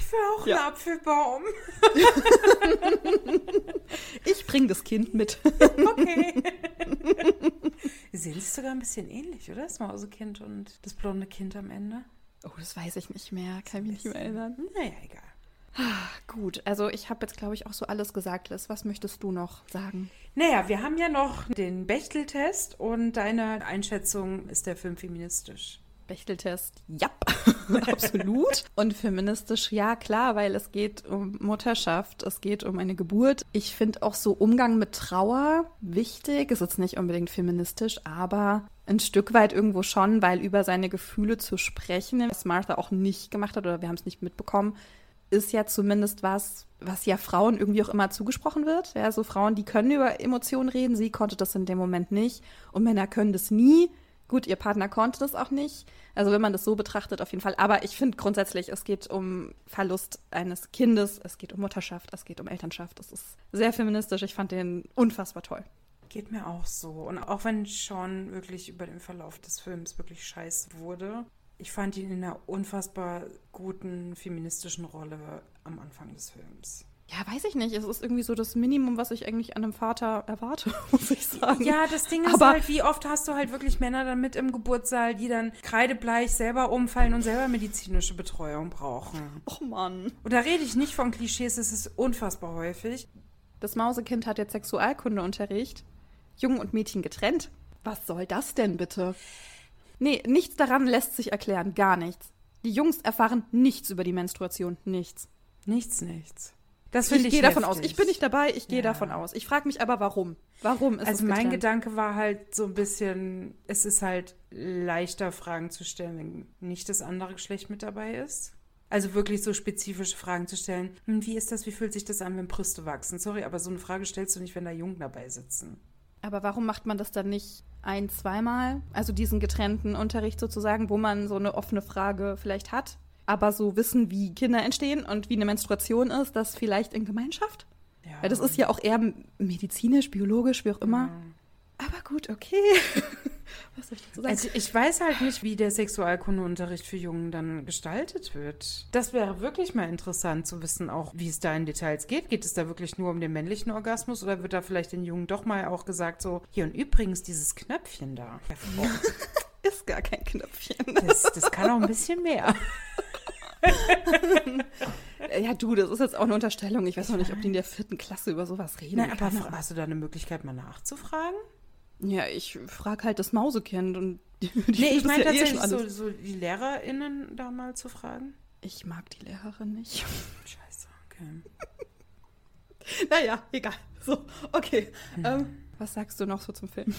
Ich will auch ja. einen Apfelbaum. [LAUGHS] ich bring das Kind mit. okay. [LAUGHS] Sie sehen sich sogar ein bisschen ähnlich, oder? Das Mausekind und das blonde Kind am Ende. Oh, das weiß ich nicht mehr. Kann ich mich nicht mehr erinnern. Naja, egal. Ah, gut, also ich habe jetzt, glaube ich, auch so alles gesagt, Liz. Was möchtest du noch sagen? Naja, wir haben ja noch den Bechteltest und deine Einschätzung, ist der Film feministisch? Bechteltest, ja, [LAUGHS] absolut. Und feministisch, ja, klar, weil es geht um Mutterschaft, es geht um eine Geburt. Ich finde auch so Umgang mit Trauer wichtig. Ist jetzt nicht unbedingt feministisch, aber ein Stück weit irgendwo schon, weil über seine Gefühle zu sprechen, was Martha auch nicht gemacht hat oder wir haben es nicht mitbekommen, ist ja zumindest was, was ja Frauen irgendwie auch immer zugesprochen wird. Ja, so Frauen, die können über Emotionen reden, sie konnte das in dem Moment nicht und Männer können das nie. Gut, ihr Partner konnte das auch nicht. Also wenn man das so betrachtet, auf jeden Fall. Aber ich finde grundsätzlich, es geht um Verlust eines Kindes, es geht um Mutterschaft, es geht um Elternschaft. Es ist sehr feministisch. Ich fand den unfassbar toll. Geht mir auch so. Und auch wenn Sean wirklich über den Verlauf des Films wirklich scheiß wurde, ich fand ihn in einer unfassbar guten feministischen Rolle am Anfang des Films. Ja, weiß ich nicht. Es ist irgendwie so das Minimum, was ich eigentlich an einem Vater erwarte, [LAUGHS] muss ich sagen. Ja, das Ding ist Aber halt, wie oft hast du halt wirklich Männer dann mit im Geburtssaal, die dann kreidebleich selber umfallen und selber medizinische Betreuung brauchen. Och Mann. Und da rede ich nicht von Klischees, es ist unfassbar häufig. Das Mausekind hat jetzt Sexualkundeunterricht. Jungen und Mädchen getrennt. Was soll das denn bitte? Nee, nichts daran lässt sich erklären, gar nichts. Die Jungs erfahren nichts über die Menstruation, nichts. Nichts, nichts. Das Ich finde ich gehe davon aus. Ich bin nicht dabei, ich gehe Ja. davon aus. Ich frage mich aber, warum? Warum ist Also es mein? Gedanke war halt so ein bisschen, es ist halt leichter Fragen zu stellen, wenn nicht das andere Geschlecht mit dabei ist. Also wirklich so spezifische Fragen zu stellen. Hm, wie ist das, wie fühlt sich das an, wenn Brüste wachsen? Sorry, aber so eine Frage stellst du nicht, wenn da Jungen dabei sitzen. Aber warum macht man das dann nicht ein-, zweimal? Also diesen getrennten Unterricht sozusagen, wo man so eine offene Frage vielleicht hat, aber so wissen, wie Kinder entstehen und wie eine Menstruation ist, das vielleicht in Gemeinschaft? Ja. Weil das ist ja auch eher medizinisch, biologisch, wie auch immer. Aber gut, okay. [LAUGHS] Was soll ich dazu sagen? Also ich weiß halt nicht, wie der Sexualkundeunterricht für Jungen dann gestaltet wird. Das wäre wirklich mal interessant zu wissen, auch wie es da in Details geht. Geht es da wirklich nur um den männlichen Orgasmus oder wird da vielleicht den Jungen doch mal auch gesagt, so, hier und übrigens dieses Knöpfchen da. [LAUGHS] ist gar kein Knöpfchen. Das, das kann auch ein bisschen mehr. [LAUGHS] Ja, du, das ist jetzt auch eine Unterstellung. Ich weiß noch nicht, ob die in der vierten Klasse über sowas reden. Nein, aber hast du da eine Möglichkeit, mal nachzufragen? Ja, ich frage halt das Mausekind und [LAUGHS] die, die Nee, ich meine ja eh tatsächlich schon so, so die LehrerInnen da mal zu fragen. Ich mag die Lehrerin nicht. [LAUGHS] Scheiße, okay. [LAUGHS] naja, egal. So, okay. Ähm, was sagst du noch so zum Film?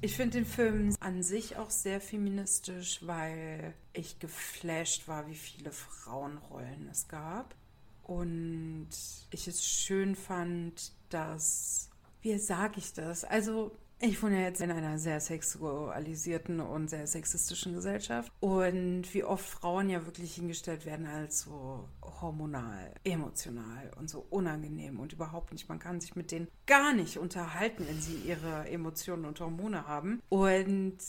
Ich finde den Film an sich auch sehr feministisch, weil ich geflasht war, wie viele Frauenrollen es gab. Und ich es schön fand, dass, wie sage ich das? Also, ich wohne jetzt in einer sehr sexualisierten und sehr sexistischen Gesellschaft. Und wie oft Frauen ja wirklich hingestellt werden als so hormonal, emotional und so unangenehm und überhaupt nicht. Man kann sich mit denen gar nicht unterhalten, wenn sie ihre Emotionen und Hormone haben. Und [LAUGHS]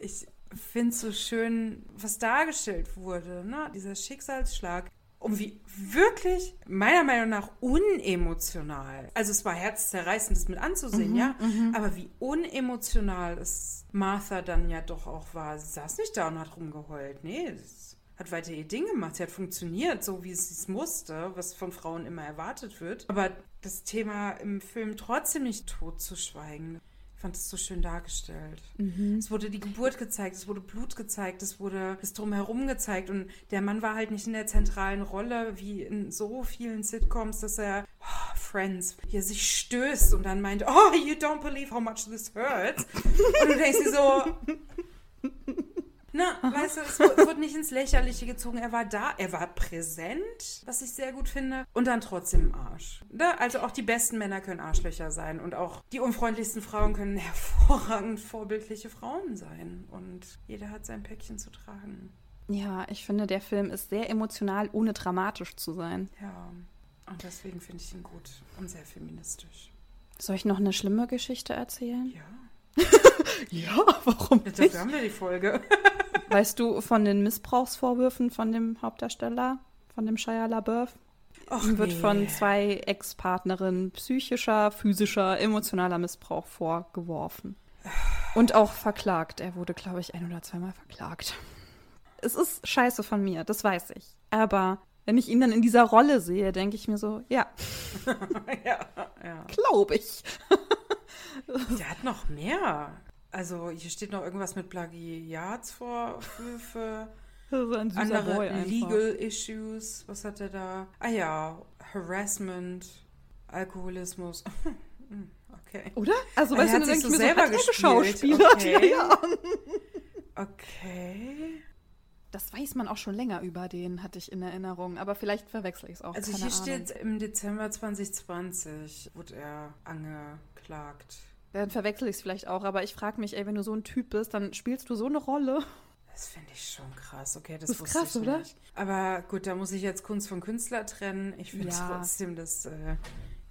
ich finde es so schön, was dargestellt wurde, ne? dieser Schicksalsschlag. Und wie wirklich, meiner Meinung nach, unemotional. Also es war herzzerreißend, das mit anzusehen, ja. Aber wie unemotional es Martha dann ja doch auch war. Sie saß nicht da und hat rumgeheult. Nee, es hat weiter ihr Ding gemacht. Sie hat funktioniert, so wie sie es musste, was von Frauen immer erwartet wird. Aber das Thema im Film trotzdem nicht totzuschweigen. Ich fand es so schön dargestellt. Es wurde die Geburt gezeigt, es wurde Blut gezeigt, es wurde das Drumherum gezeigt und der Mann war halt nicht in der zentralen Rolle wie in so vielen Sitcoms, dass er oh, Friends hier sich stößt und dann meint, oh, you don't believe how much this hurts. Und du denkst dir so, na, weißt du, es wu- wurde nicht ins Lächerliche gezogen. Er war da, er war präsent, was ich sehr gut finde, und dann trotzdem im Arsch. Ne? Also auch die besten Männer können Arschlöcher sein und auch die unfreundlichsten Frauen können [LAUGHS] hervorragend vorbildliche Frauen sein. Und jeder hat sein Päckchen zu tragen. Ja, ich finde, der Film ist sehr emotional, ohne dramatisch zu sein. Ja, und deswegen finde ich ihn gut und sehr feministisch. Soll ich noch eine schlimme Geschichte erzählen? Ja, [LAUGHS] Ja, warum dafür haben wir die Folge. [LAUGHS] Weißt du von den Missbrauchsvorwürfen von dem Hauptdarsteller, von dem Shia LaBeouf? Och, Ihm wird nee. von zwei Ex-Partnerinnen psychischer, physischer, emotionaler Missbrauch vorgeworfen. Und auch verklagt. Er wurde, glaube ich, ein oder zweimal verklagt. Es ist scheiße von mir, das weiß ich. Aber wenn ich ihn dann in dieser Rolle sehe, denke ich mir so, ja, [LAUGHS] ja, ja. glaube ich. [LAUGHS] Der hat noch mehr. Also hier steht noch irgendwas mit Plagiats vor für, für So ein süßer andere Boy einfach. Legal Issues. Was hat er da? Ah ja, Harassment, Alkoholismus. [LAUGHS] Hm, okay. Oder? Also, Er weißt hat du, dann sich denke so ich mir so, selber er gespielt. geschauspielert? Okay. Ja, [LAUGHS] ja. Okay. Das weiß man auch schon länger über den, hatte ich in Erinnerung. Aber vielleicht verwechsel ich es auch. Also keine hier Ahnung. steht, im Dezember 2020 wurde er angeklagt. Dann verwechsel ich es vielleicht auch. Aber ich frage mich, ey, wenn du so ein Typ bist, dann spielst du so eine Rolle. Das finde ich schon krass. Okay, das, Das ist krass, oder? nicht. Aber gut, da muss ich jetzt Kunst von Künstler trennen. Ich finde Ja. trotzdem, dass äh,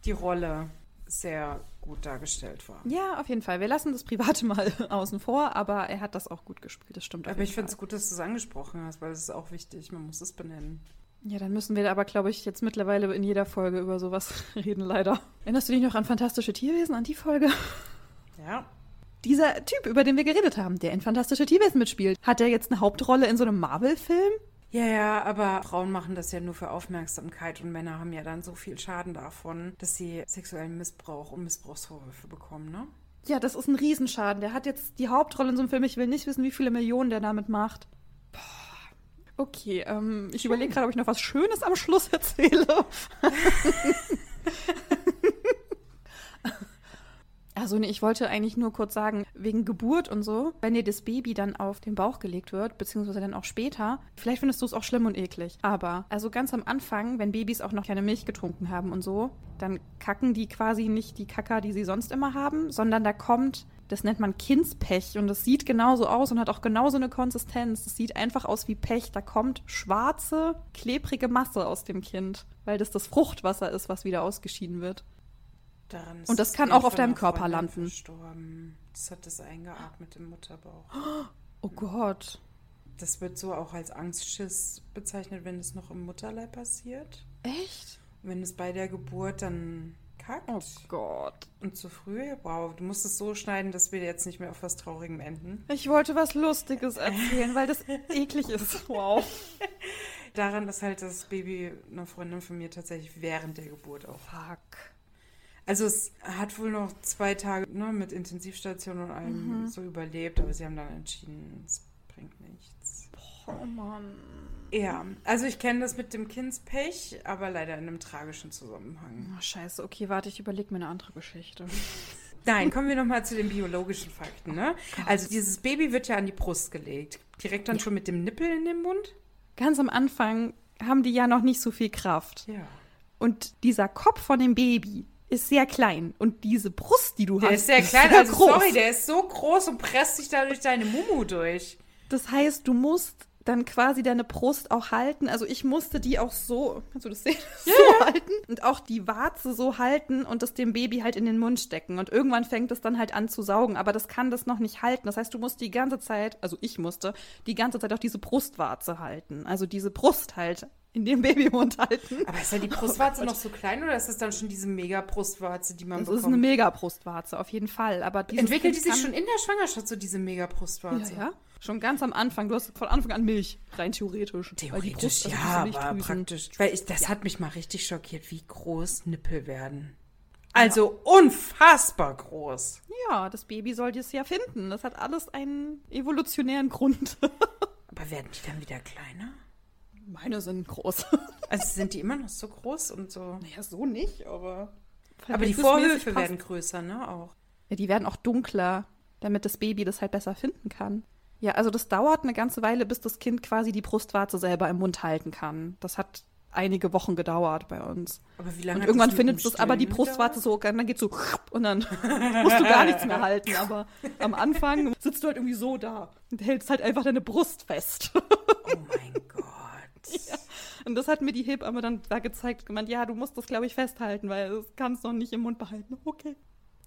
die Rolle sehr gut dargestellt war. Ja, auf jeden Fall. Wir lassen das Private [LAUGHS] mal außen vor, aber er hat das auch gut gespielt. Das stimmt. Aber ich finde es gut, dass du es angesprochen hast, weil es ist auch wichtig. Man muss es benennen. Ja, dann müssen wir aber, glaube ich, jetzt mittlerweile in jeder Folge über sowas [LAUGHS] reden, leider. Erinnerst du dich noch an Fantastische Tierwesen, an die Folge? Ja. Dieser Typ, über den wir geredet haben, der in Fantastische Tierwesen mitspielt, hat er jetzt eine Hauptrolle in so einem Marvel-Film? Ja, ja, aber Frauen machen das ja nur für Aufmerksamkeit und Männer haben ja dann so viel Schaden davon, dass sie sexuellen Missbrauch und Missbrauchsvorwürfe bekommen, ne? Ja, das ist ein Riesenschaden. Der hat jetzt die Hauptrolle in so einem Film. Ich will nicht wissen, wie viele Millionen der damit macht. Boah. Okay, ähm, ich überlege gerade, ob ich noch was Schönes am Schluss [LAUGHS] erzähle. Also nee, ich wollte eigentlich nur kurz sagen, wegen Geburt und so, wenn dir das Baby dann auf den Bauch gelegt wird, beziehungsweise dann auch später, vielleicht findest du es auch schlimm und eklig. Aber, also ganz am Anfang, wenn Babys auch noch keine Milch getrunken haben und so, dann kacken die quasi nicht die Kacker, die sie sonst immer haben, sondern da kommt, das nennt man Kindspech und das sieht genauso aus und hat auch genauso eine Konsistenz. Das sieht einfach aus wie Pech. Da kommt schwarze, klebrige Masse aus dem Kind, weil das das Fruchtwasser ist, was wieder ausgeschieden wird. Und das kann auch auf deinem Körper Freundin landen. Verstorben. Das hat das eingeatmet im Mutterbauch. Oh Gott. Das wird so auch als Angstschiss bezeichnet, wenn es noch im Mutterleib passiert. Echt? Wenn es bei der Geburt dann kackt Oh Gott. und zu früh, wow, du musst es so schneiden, dass wir jetzt nicht mehr auf was Traurigem enden. Ich wollte was Lustiges erzählen, weil das eklig ist. [LAUGHS] Wow. Daran, dass halt das Baby einer Freundin von mir tatsächlich während der Geburt auch. Fuck. Also es hat wohl noch zwei Tage ne, mit Intensivstation und allem so überlebt, aber sie haben dann entschieden, es bringt nichts. Oh Mann. Ja, also ich kenne das mit dem Kindspech, aber leider in einem tragischen Zusammenhang. Oh, scheiße. Okay, warte, ich überlege mir eine andere Geschichte. [LAUGHS] Nein, kommen wir nochmal zu den biologischen Fakten. Ne? Also dieses Baby wird ja an die Brust gelegt. Direkt dann schon mit dem Nippel in den Mund? Ganz am Anfang haben die ja noch nicht so viel Kraft. Ja. Und dieser Kopf von dem Baby ist sehr klein. Und diese Brust, die du Der hast, ist sehr klein, sehr also groß. sorry, der ist so groß und presst sich da durch deine Mumu durch. Das heißt, du musst dann quasi deine Brust auch halten. Also ich musste die auch so, kannst du das sehen? [LAUGHS] So halten. Und auch die Warze so halten und das dem Baby halt in den Mund stecken. Und irgendwann fängt es dann halt an zu saugen. Aber das kann das noch nicht halten. Das heißt, du musst die ganze Zeit, also ich musste, die ganze Zeit auch diese Brustwarze halten. Also diese Brust halt in dem Babymund halten. Aber ist ja die [LAUGHS] Brustwarze noch so klein oder ist das dann schon diese Mega-Brustwarze, die man Das bekommt? ist eine Mega-Brustwarze, auf jeden Fall. Aber Entwickelt die sich schon in der Schwangerschaft so diese Mega-Brustwarze? Ja, ja. Schon ganz am Anfang. Du hast von Anfang an Milch, rein theoretisch. Theoretisch Brust- also ja, aber praktisch. Weil ich, das hat mich mal richtig schockiert, wie groß Nippel werden. Also unfassbar groß. Ja, das Baby soll das ja finden. Das hat alles einen evolutionären Grund. [LAUGHS] Aber werden die dann wieder kleiner? Meine sind groß. Also sind die immer noch so groß und so. Naja, so nicht, aber. Aber die Vorhöfe werden größer, ne? Auch. Ja, die werden auch dunkler, damit das Baby das halt besser finden kann. Ja, also das dauert eine ganze Weile, bis das Kind quasi die Brustwarze selber im Mund halten kann. Das hat einige Wochen gedauert bei uns. Aber wie lange Und hat irgendwann findet es aber die Brustwarze so, dann geht so [LAUGHS] und dann musst du gar nichts mehr [LAUGHS] halten. Aber am Anfang sitzt du halt irgendwie so da und hältst halt einfach deine Brust fest. [LAUGHS] Oh mein Gott. Und das hat mir die Hebamme dann da gezeigt, gemeint, ja, du musst das, glaube ich, festhalten, weil das kannst du noch nicht im Mund behalten. Okay.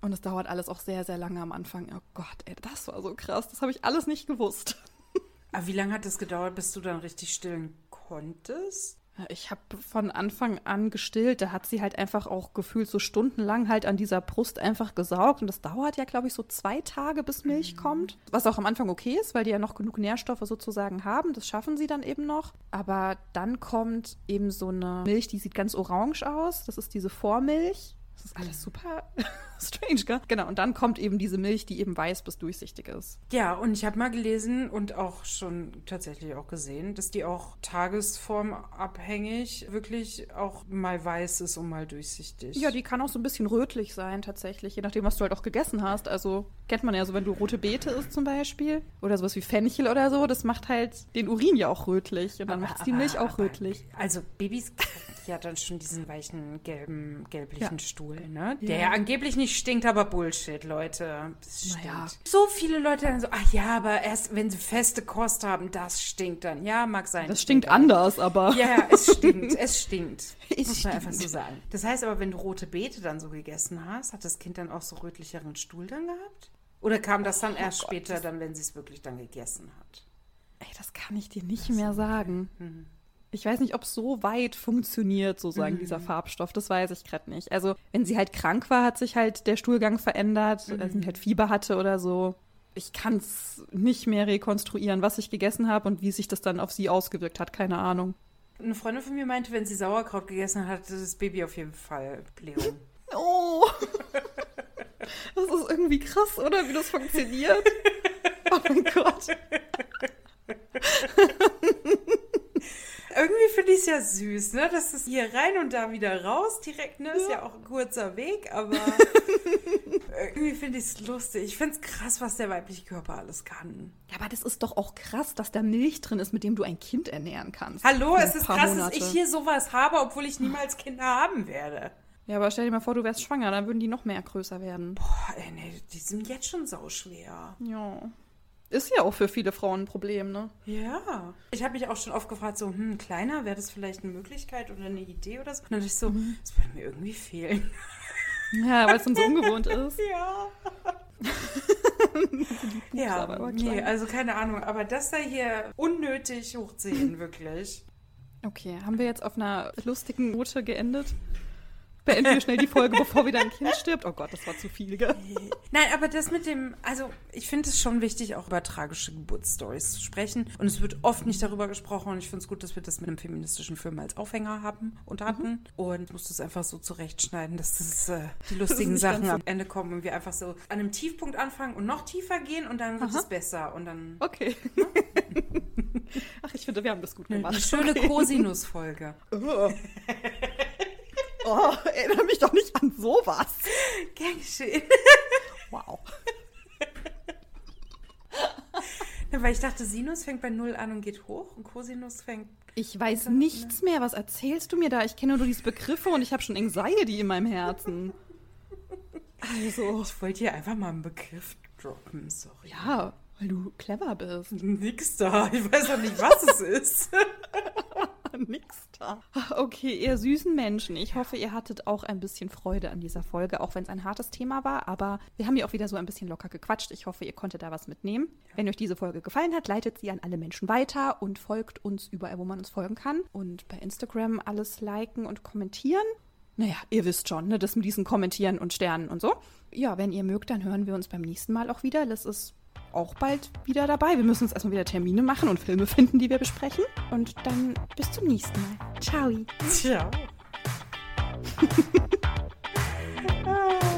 Und es dauert alles auch sehr, sehr lange am Anfang. Oh Gott, ey, das war so krass. Das habe ich alles nicht gewusst. [LAUGHS] Aber wie lange hat es gedauert, bis du dann richtig stillen konntest? Ich habe von Anfang an gestillt. Da hat sie halt einfach auch gefühlt so stundenlang halt an dieser Brust einfach gesaugt. Und das dauert ja, glaube ich, so zwei Tage, bis Milch kommt. Was auch am Anfang okay ist, weil die ja noch genug Nährstoffe sozusagen haben. Das schaffen sie dann eben noch. Aber dann kommt eben so eine Milch, die sieht ganz orange aus. Das ist diese Vormilch. Das ist alles super [LAUGHS] strange, gell? Genau, und dann kommt eben diese Milch, die eben weiß bis durchsichtig ist. Ja, und ich habe mal gelesen und auch schon tatsächlich auch gesehen, dass die auch tagesformabhängig wirklich auch mal weiß ist und mal durchsichtig. Ja, die kann auch so ein bisschen rötlich sein, tatsächlich, je nachdem, was du halt auch gegessen hast. Also kennt man ja so, wenn du rote Beete isst zum Beispiel oder sowas wie Fenchel oder so, das macht halt den Urin ja auch rötlich und dann macht die Milch auch rötlich. Also Babys ja dann schon diesen weichen gelben, gelblichen Ja. Stuhl, ne? Der Ja. ja angeblich nicht stinkt, aber Bullshit, Leute. Das stinkt. Naja. So viele Leute dann so, ach ja, aber erst wenn sie feste Kost haben, das stinkt dann. Ja, mag sein. Das stinkt anders, aber Ja, ja, es stinkt, [LAUGHS] es stinkt. Es muss man einfach so sagen. Das heißt aber, wenn du rote Beete dann so gegessen hast, hat das Kind dann auch so rötlicheren Stuhl dann gehabt? Oder kam das dann erst Oh später, das- dann, wenn sie es wirklich dann gegessen hat? ey, das kann ich dir nicht mehr sagen. Mhm. Ich weiß nicht, ob es so weit funktioniert, sozusagen, dieser Mhm. Farbstoff. Das weiß ich gerade nicht. Also, wenn sie halt krank war, hat sich halt der Stuhlgang verändert, Mhm. wenn sie halt Fieber hatte oder so. ich kann es nicht mehr rekonstruieren, was ich gegessen habe und wie sich das dann auf sie ausgewirkt hat. Keine Ahnung. Eine Freundin von mir meinte, wenn sie Sauerkraut gegessen hat, hatte das Baby auf jeden Fall Blähung. [LAUGHS] Oh! Das ist irgendwie krass, oder? Wie das funktioniert. Oh mein Gott. [LAUGHS] Irgendwie finde ich es ja süß, ne? Das ist hier rein und da wieder raus direkt, ne? Ist ja auch ein kurzer Weg, aber [LAUGHS] irgendwie finde ich es lustig. Ich finde es krass, was der weibliche Körper alles kann. Ja, aber das ist doch auch krass, dass da Milch drin ist, mit dem du ein Kind ernähren kannst. Hallo, es ist krass, Monate. dass ich hier sowas habe, obwohl ich niemals Kinder haben werde. Ja, aber stell dir mal vor, du wärst schwanger, dann würden die noch mehr größer werden. Boah, ey, nee, die sind jetzt schon sauschwer. Ja. Ist ja auch für viele Frauen ein Problem, ne? Ja. Ich habe mich auch schon oft gefragt, so, hm, kleiner, wäre das vielleicht eine Möglichkeit oder eine Idee oder so? Und dann dachte ich so, Mhm. das würde mir irgendwie fehlen. Ja, weil es dann so ungewohnt ist. [LAUGHS] Ja. [LAUGHS] ja, nee, also keine Ahnung, aber das sei hier unnötig hochziehen, wirklich. Okay, haben wir jetzt auf einer lustigen Note geendet? Beenden wir schnell die Folge, bevor wieder ein Kind stirbt. Oh Gott, das war zu viel, gell? Nein, aber das mit dem, also ich finde es schon wichtig, auch über tragische Geburtsstories zu sprechen. Und es wird oft nicht darüber gesprochen. Und ich finde es gut, dass wir das mit einem feministischen Film als Aufhänger haben und hatten. Und ich muss das einfach so zurechtschneiden, dass das, äh, [LAUGHS] die lustigen nicht Sachen so- am Ende kommen und wir einfach so an einem Tiefpunkt anfangen und noch tiefer gehen und dann wird Aha. es besser. Und dann Okay. [LAUGHS] Ach, ich finde, wir haben das gut gemacht. eine schöne Okay. Cosinus-Folge. [LAUGHS] Oh, erinnere mich doch nicht an sowas. Gern geschehen. Wow. Ja, weil ich dachte, Sinus fängt bei Null an und geht hoch und Cosinus fängt. Ich weiß nichts mehr. Was erzählst du mir da? Ich kenne nur diese Begriffe und ich habe schon Anxiety in meinem Herzen. Also, Ich wollte hier einfach mal einen Begriff droppen, sorry. ja, weil du clever bist. Nix da. Ich weiß auch nicht, was es ist. [LAUGHS] [LAUGHS] Nix da. Okay, ihr süßen Menschen. Ich hoffe, ihr hattet auch ein bisschen Freude an dieser Folge, auch wenn es ein hartes Thema war. Aber wir haben ja auch wieder so ein bisschen locker gequatscht. Ich hoffe, ihr konntet da was mitnehmen. Wenn euch diese Folge gefallen hat, leitet sie an alle Menschen weiter und folgt uns überall, wo man uns folgen kann. Und bei Instagram alles liken und kommentieren. Naja, ihr wisst schon, ne, das mit diesen Kommentieren und Sternen und so. Ja, wenn ihr mögt, dann hören wir uns beim nächsten Mal auch wieder. Liz ist auch bald wieder dabei. Wir müssen uns erstmal wieder Termine machen und Filme finden, die wir besprechen. Und dann bis zum nächsten Mal. Ciao. Ciao. [LAUGHS]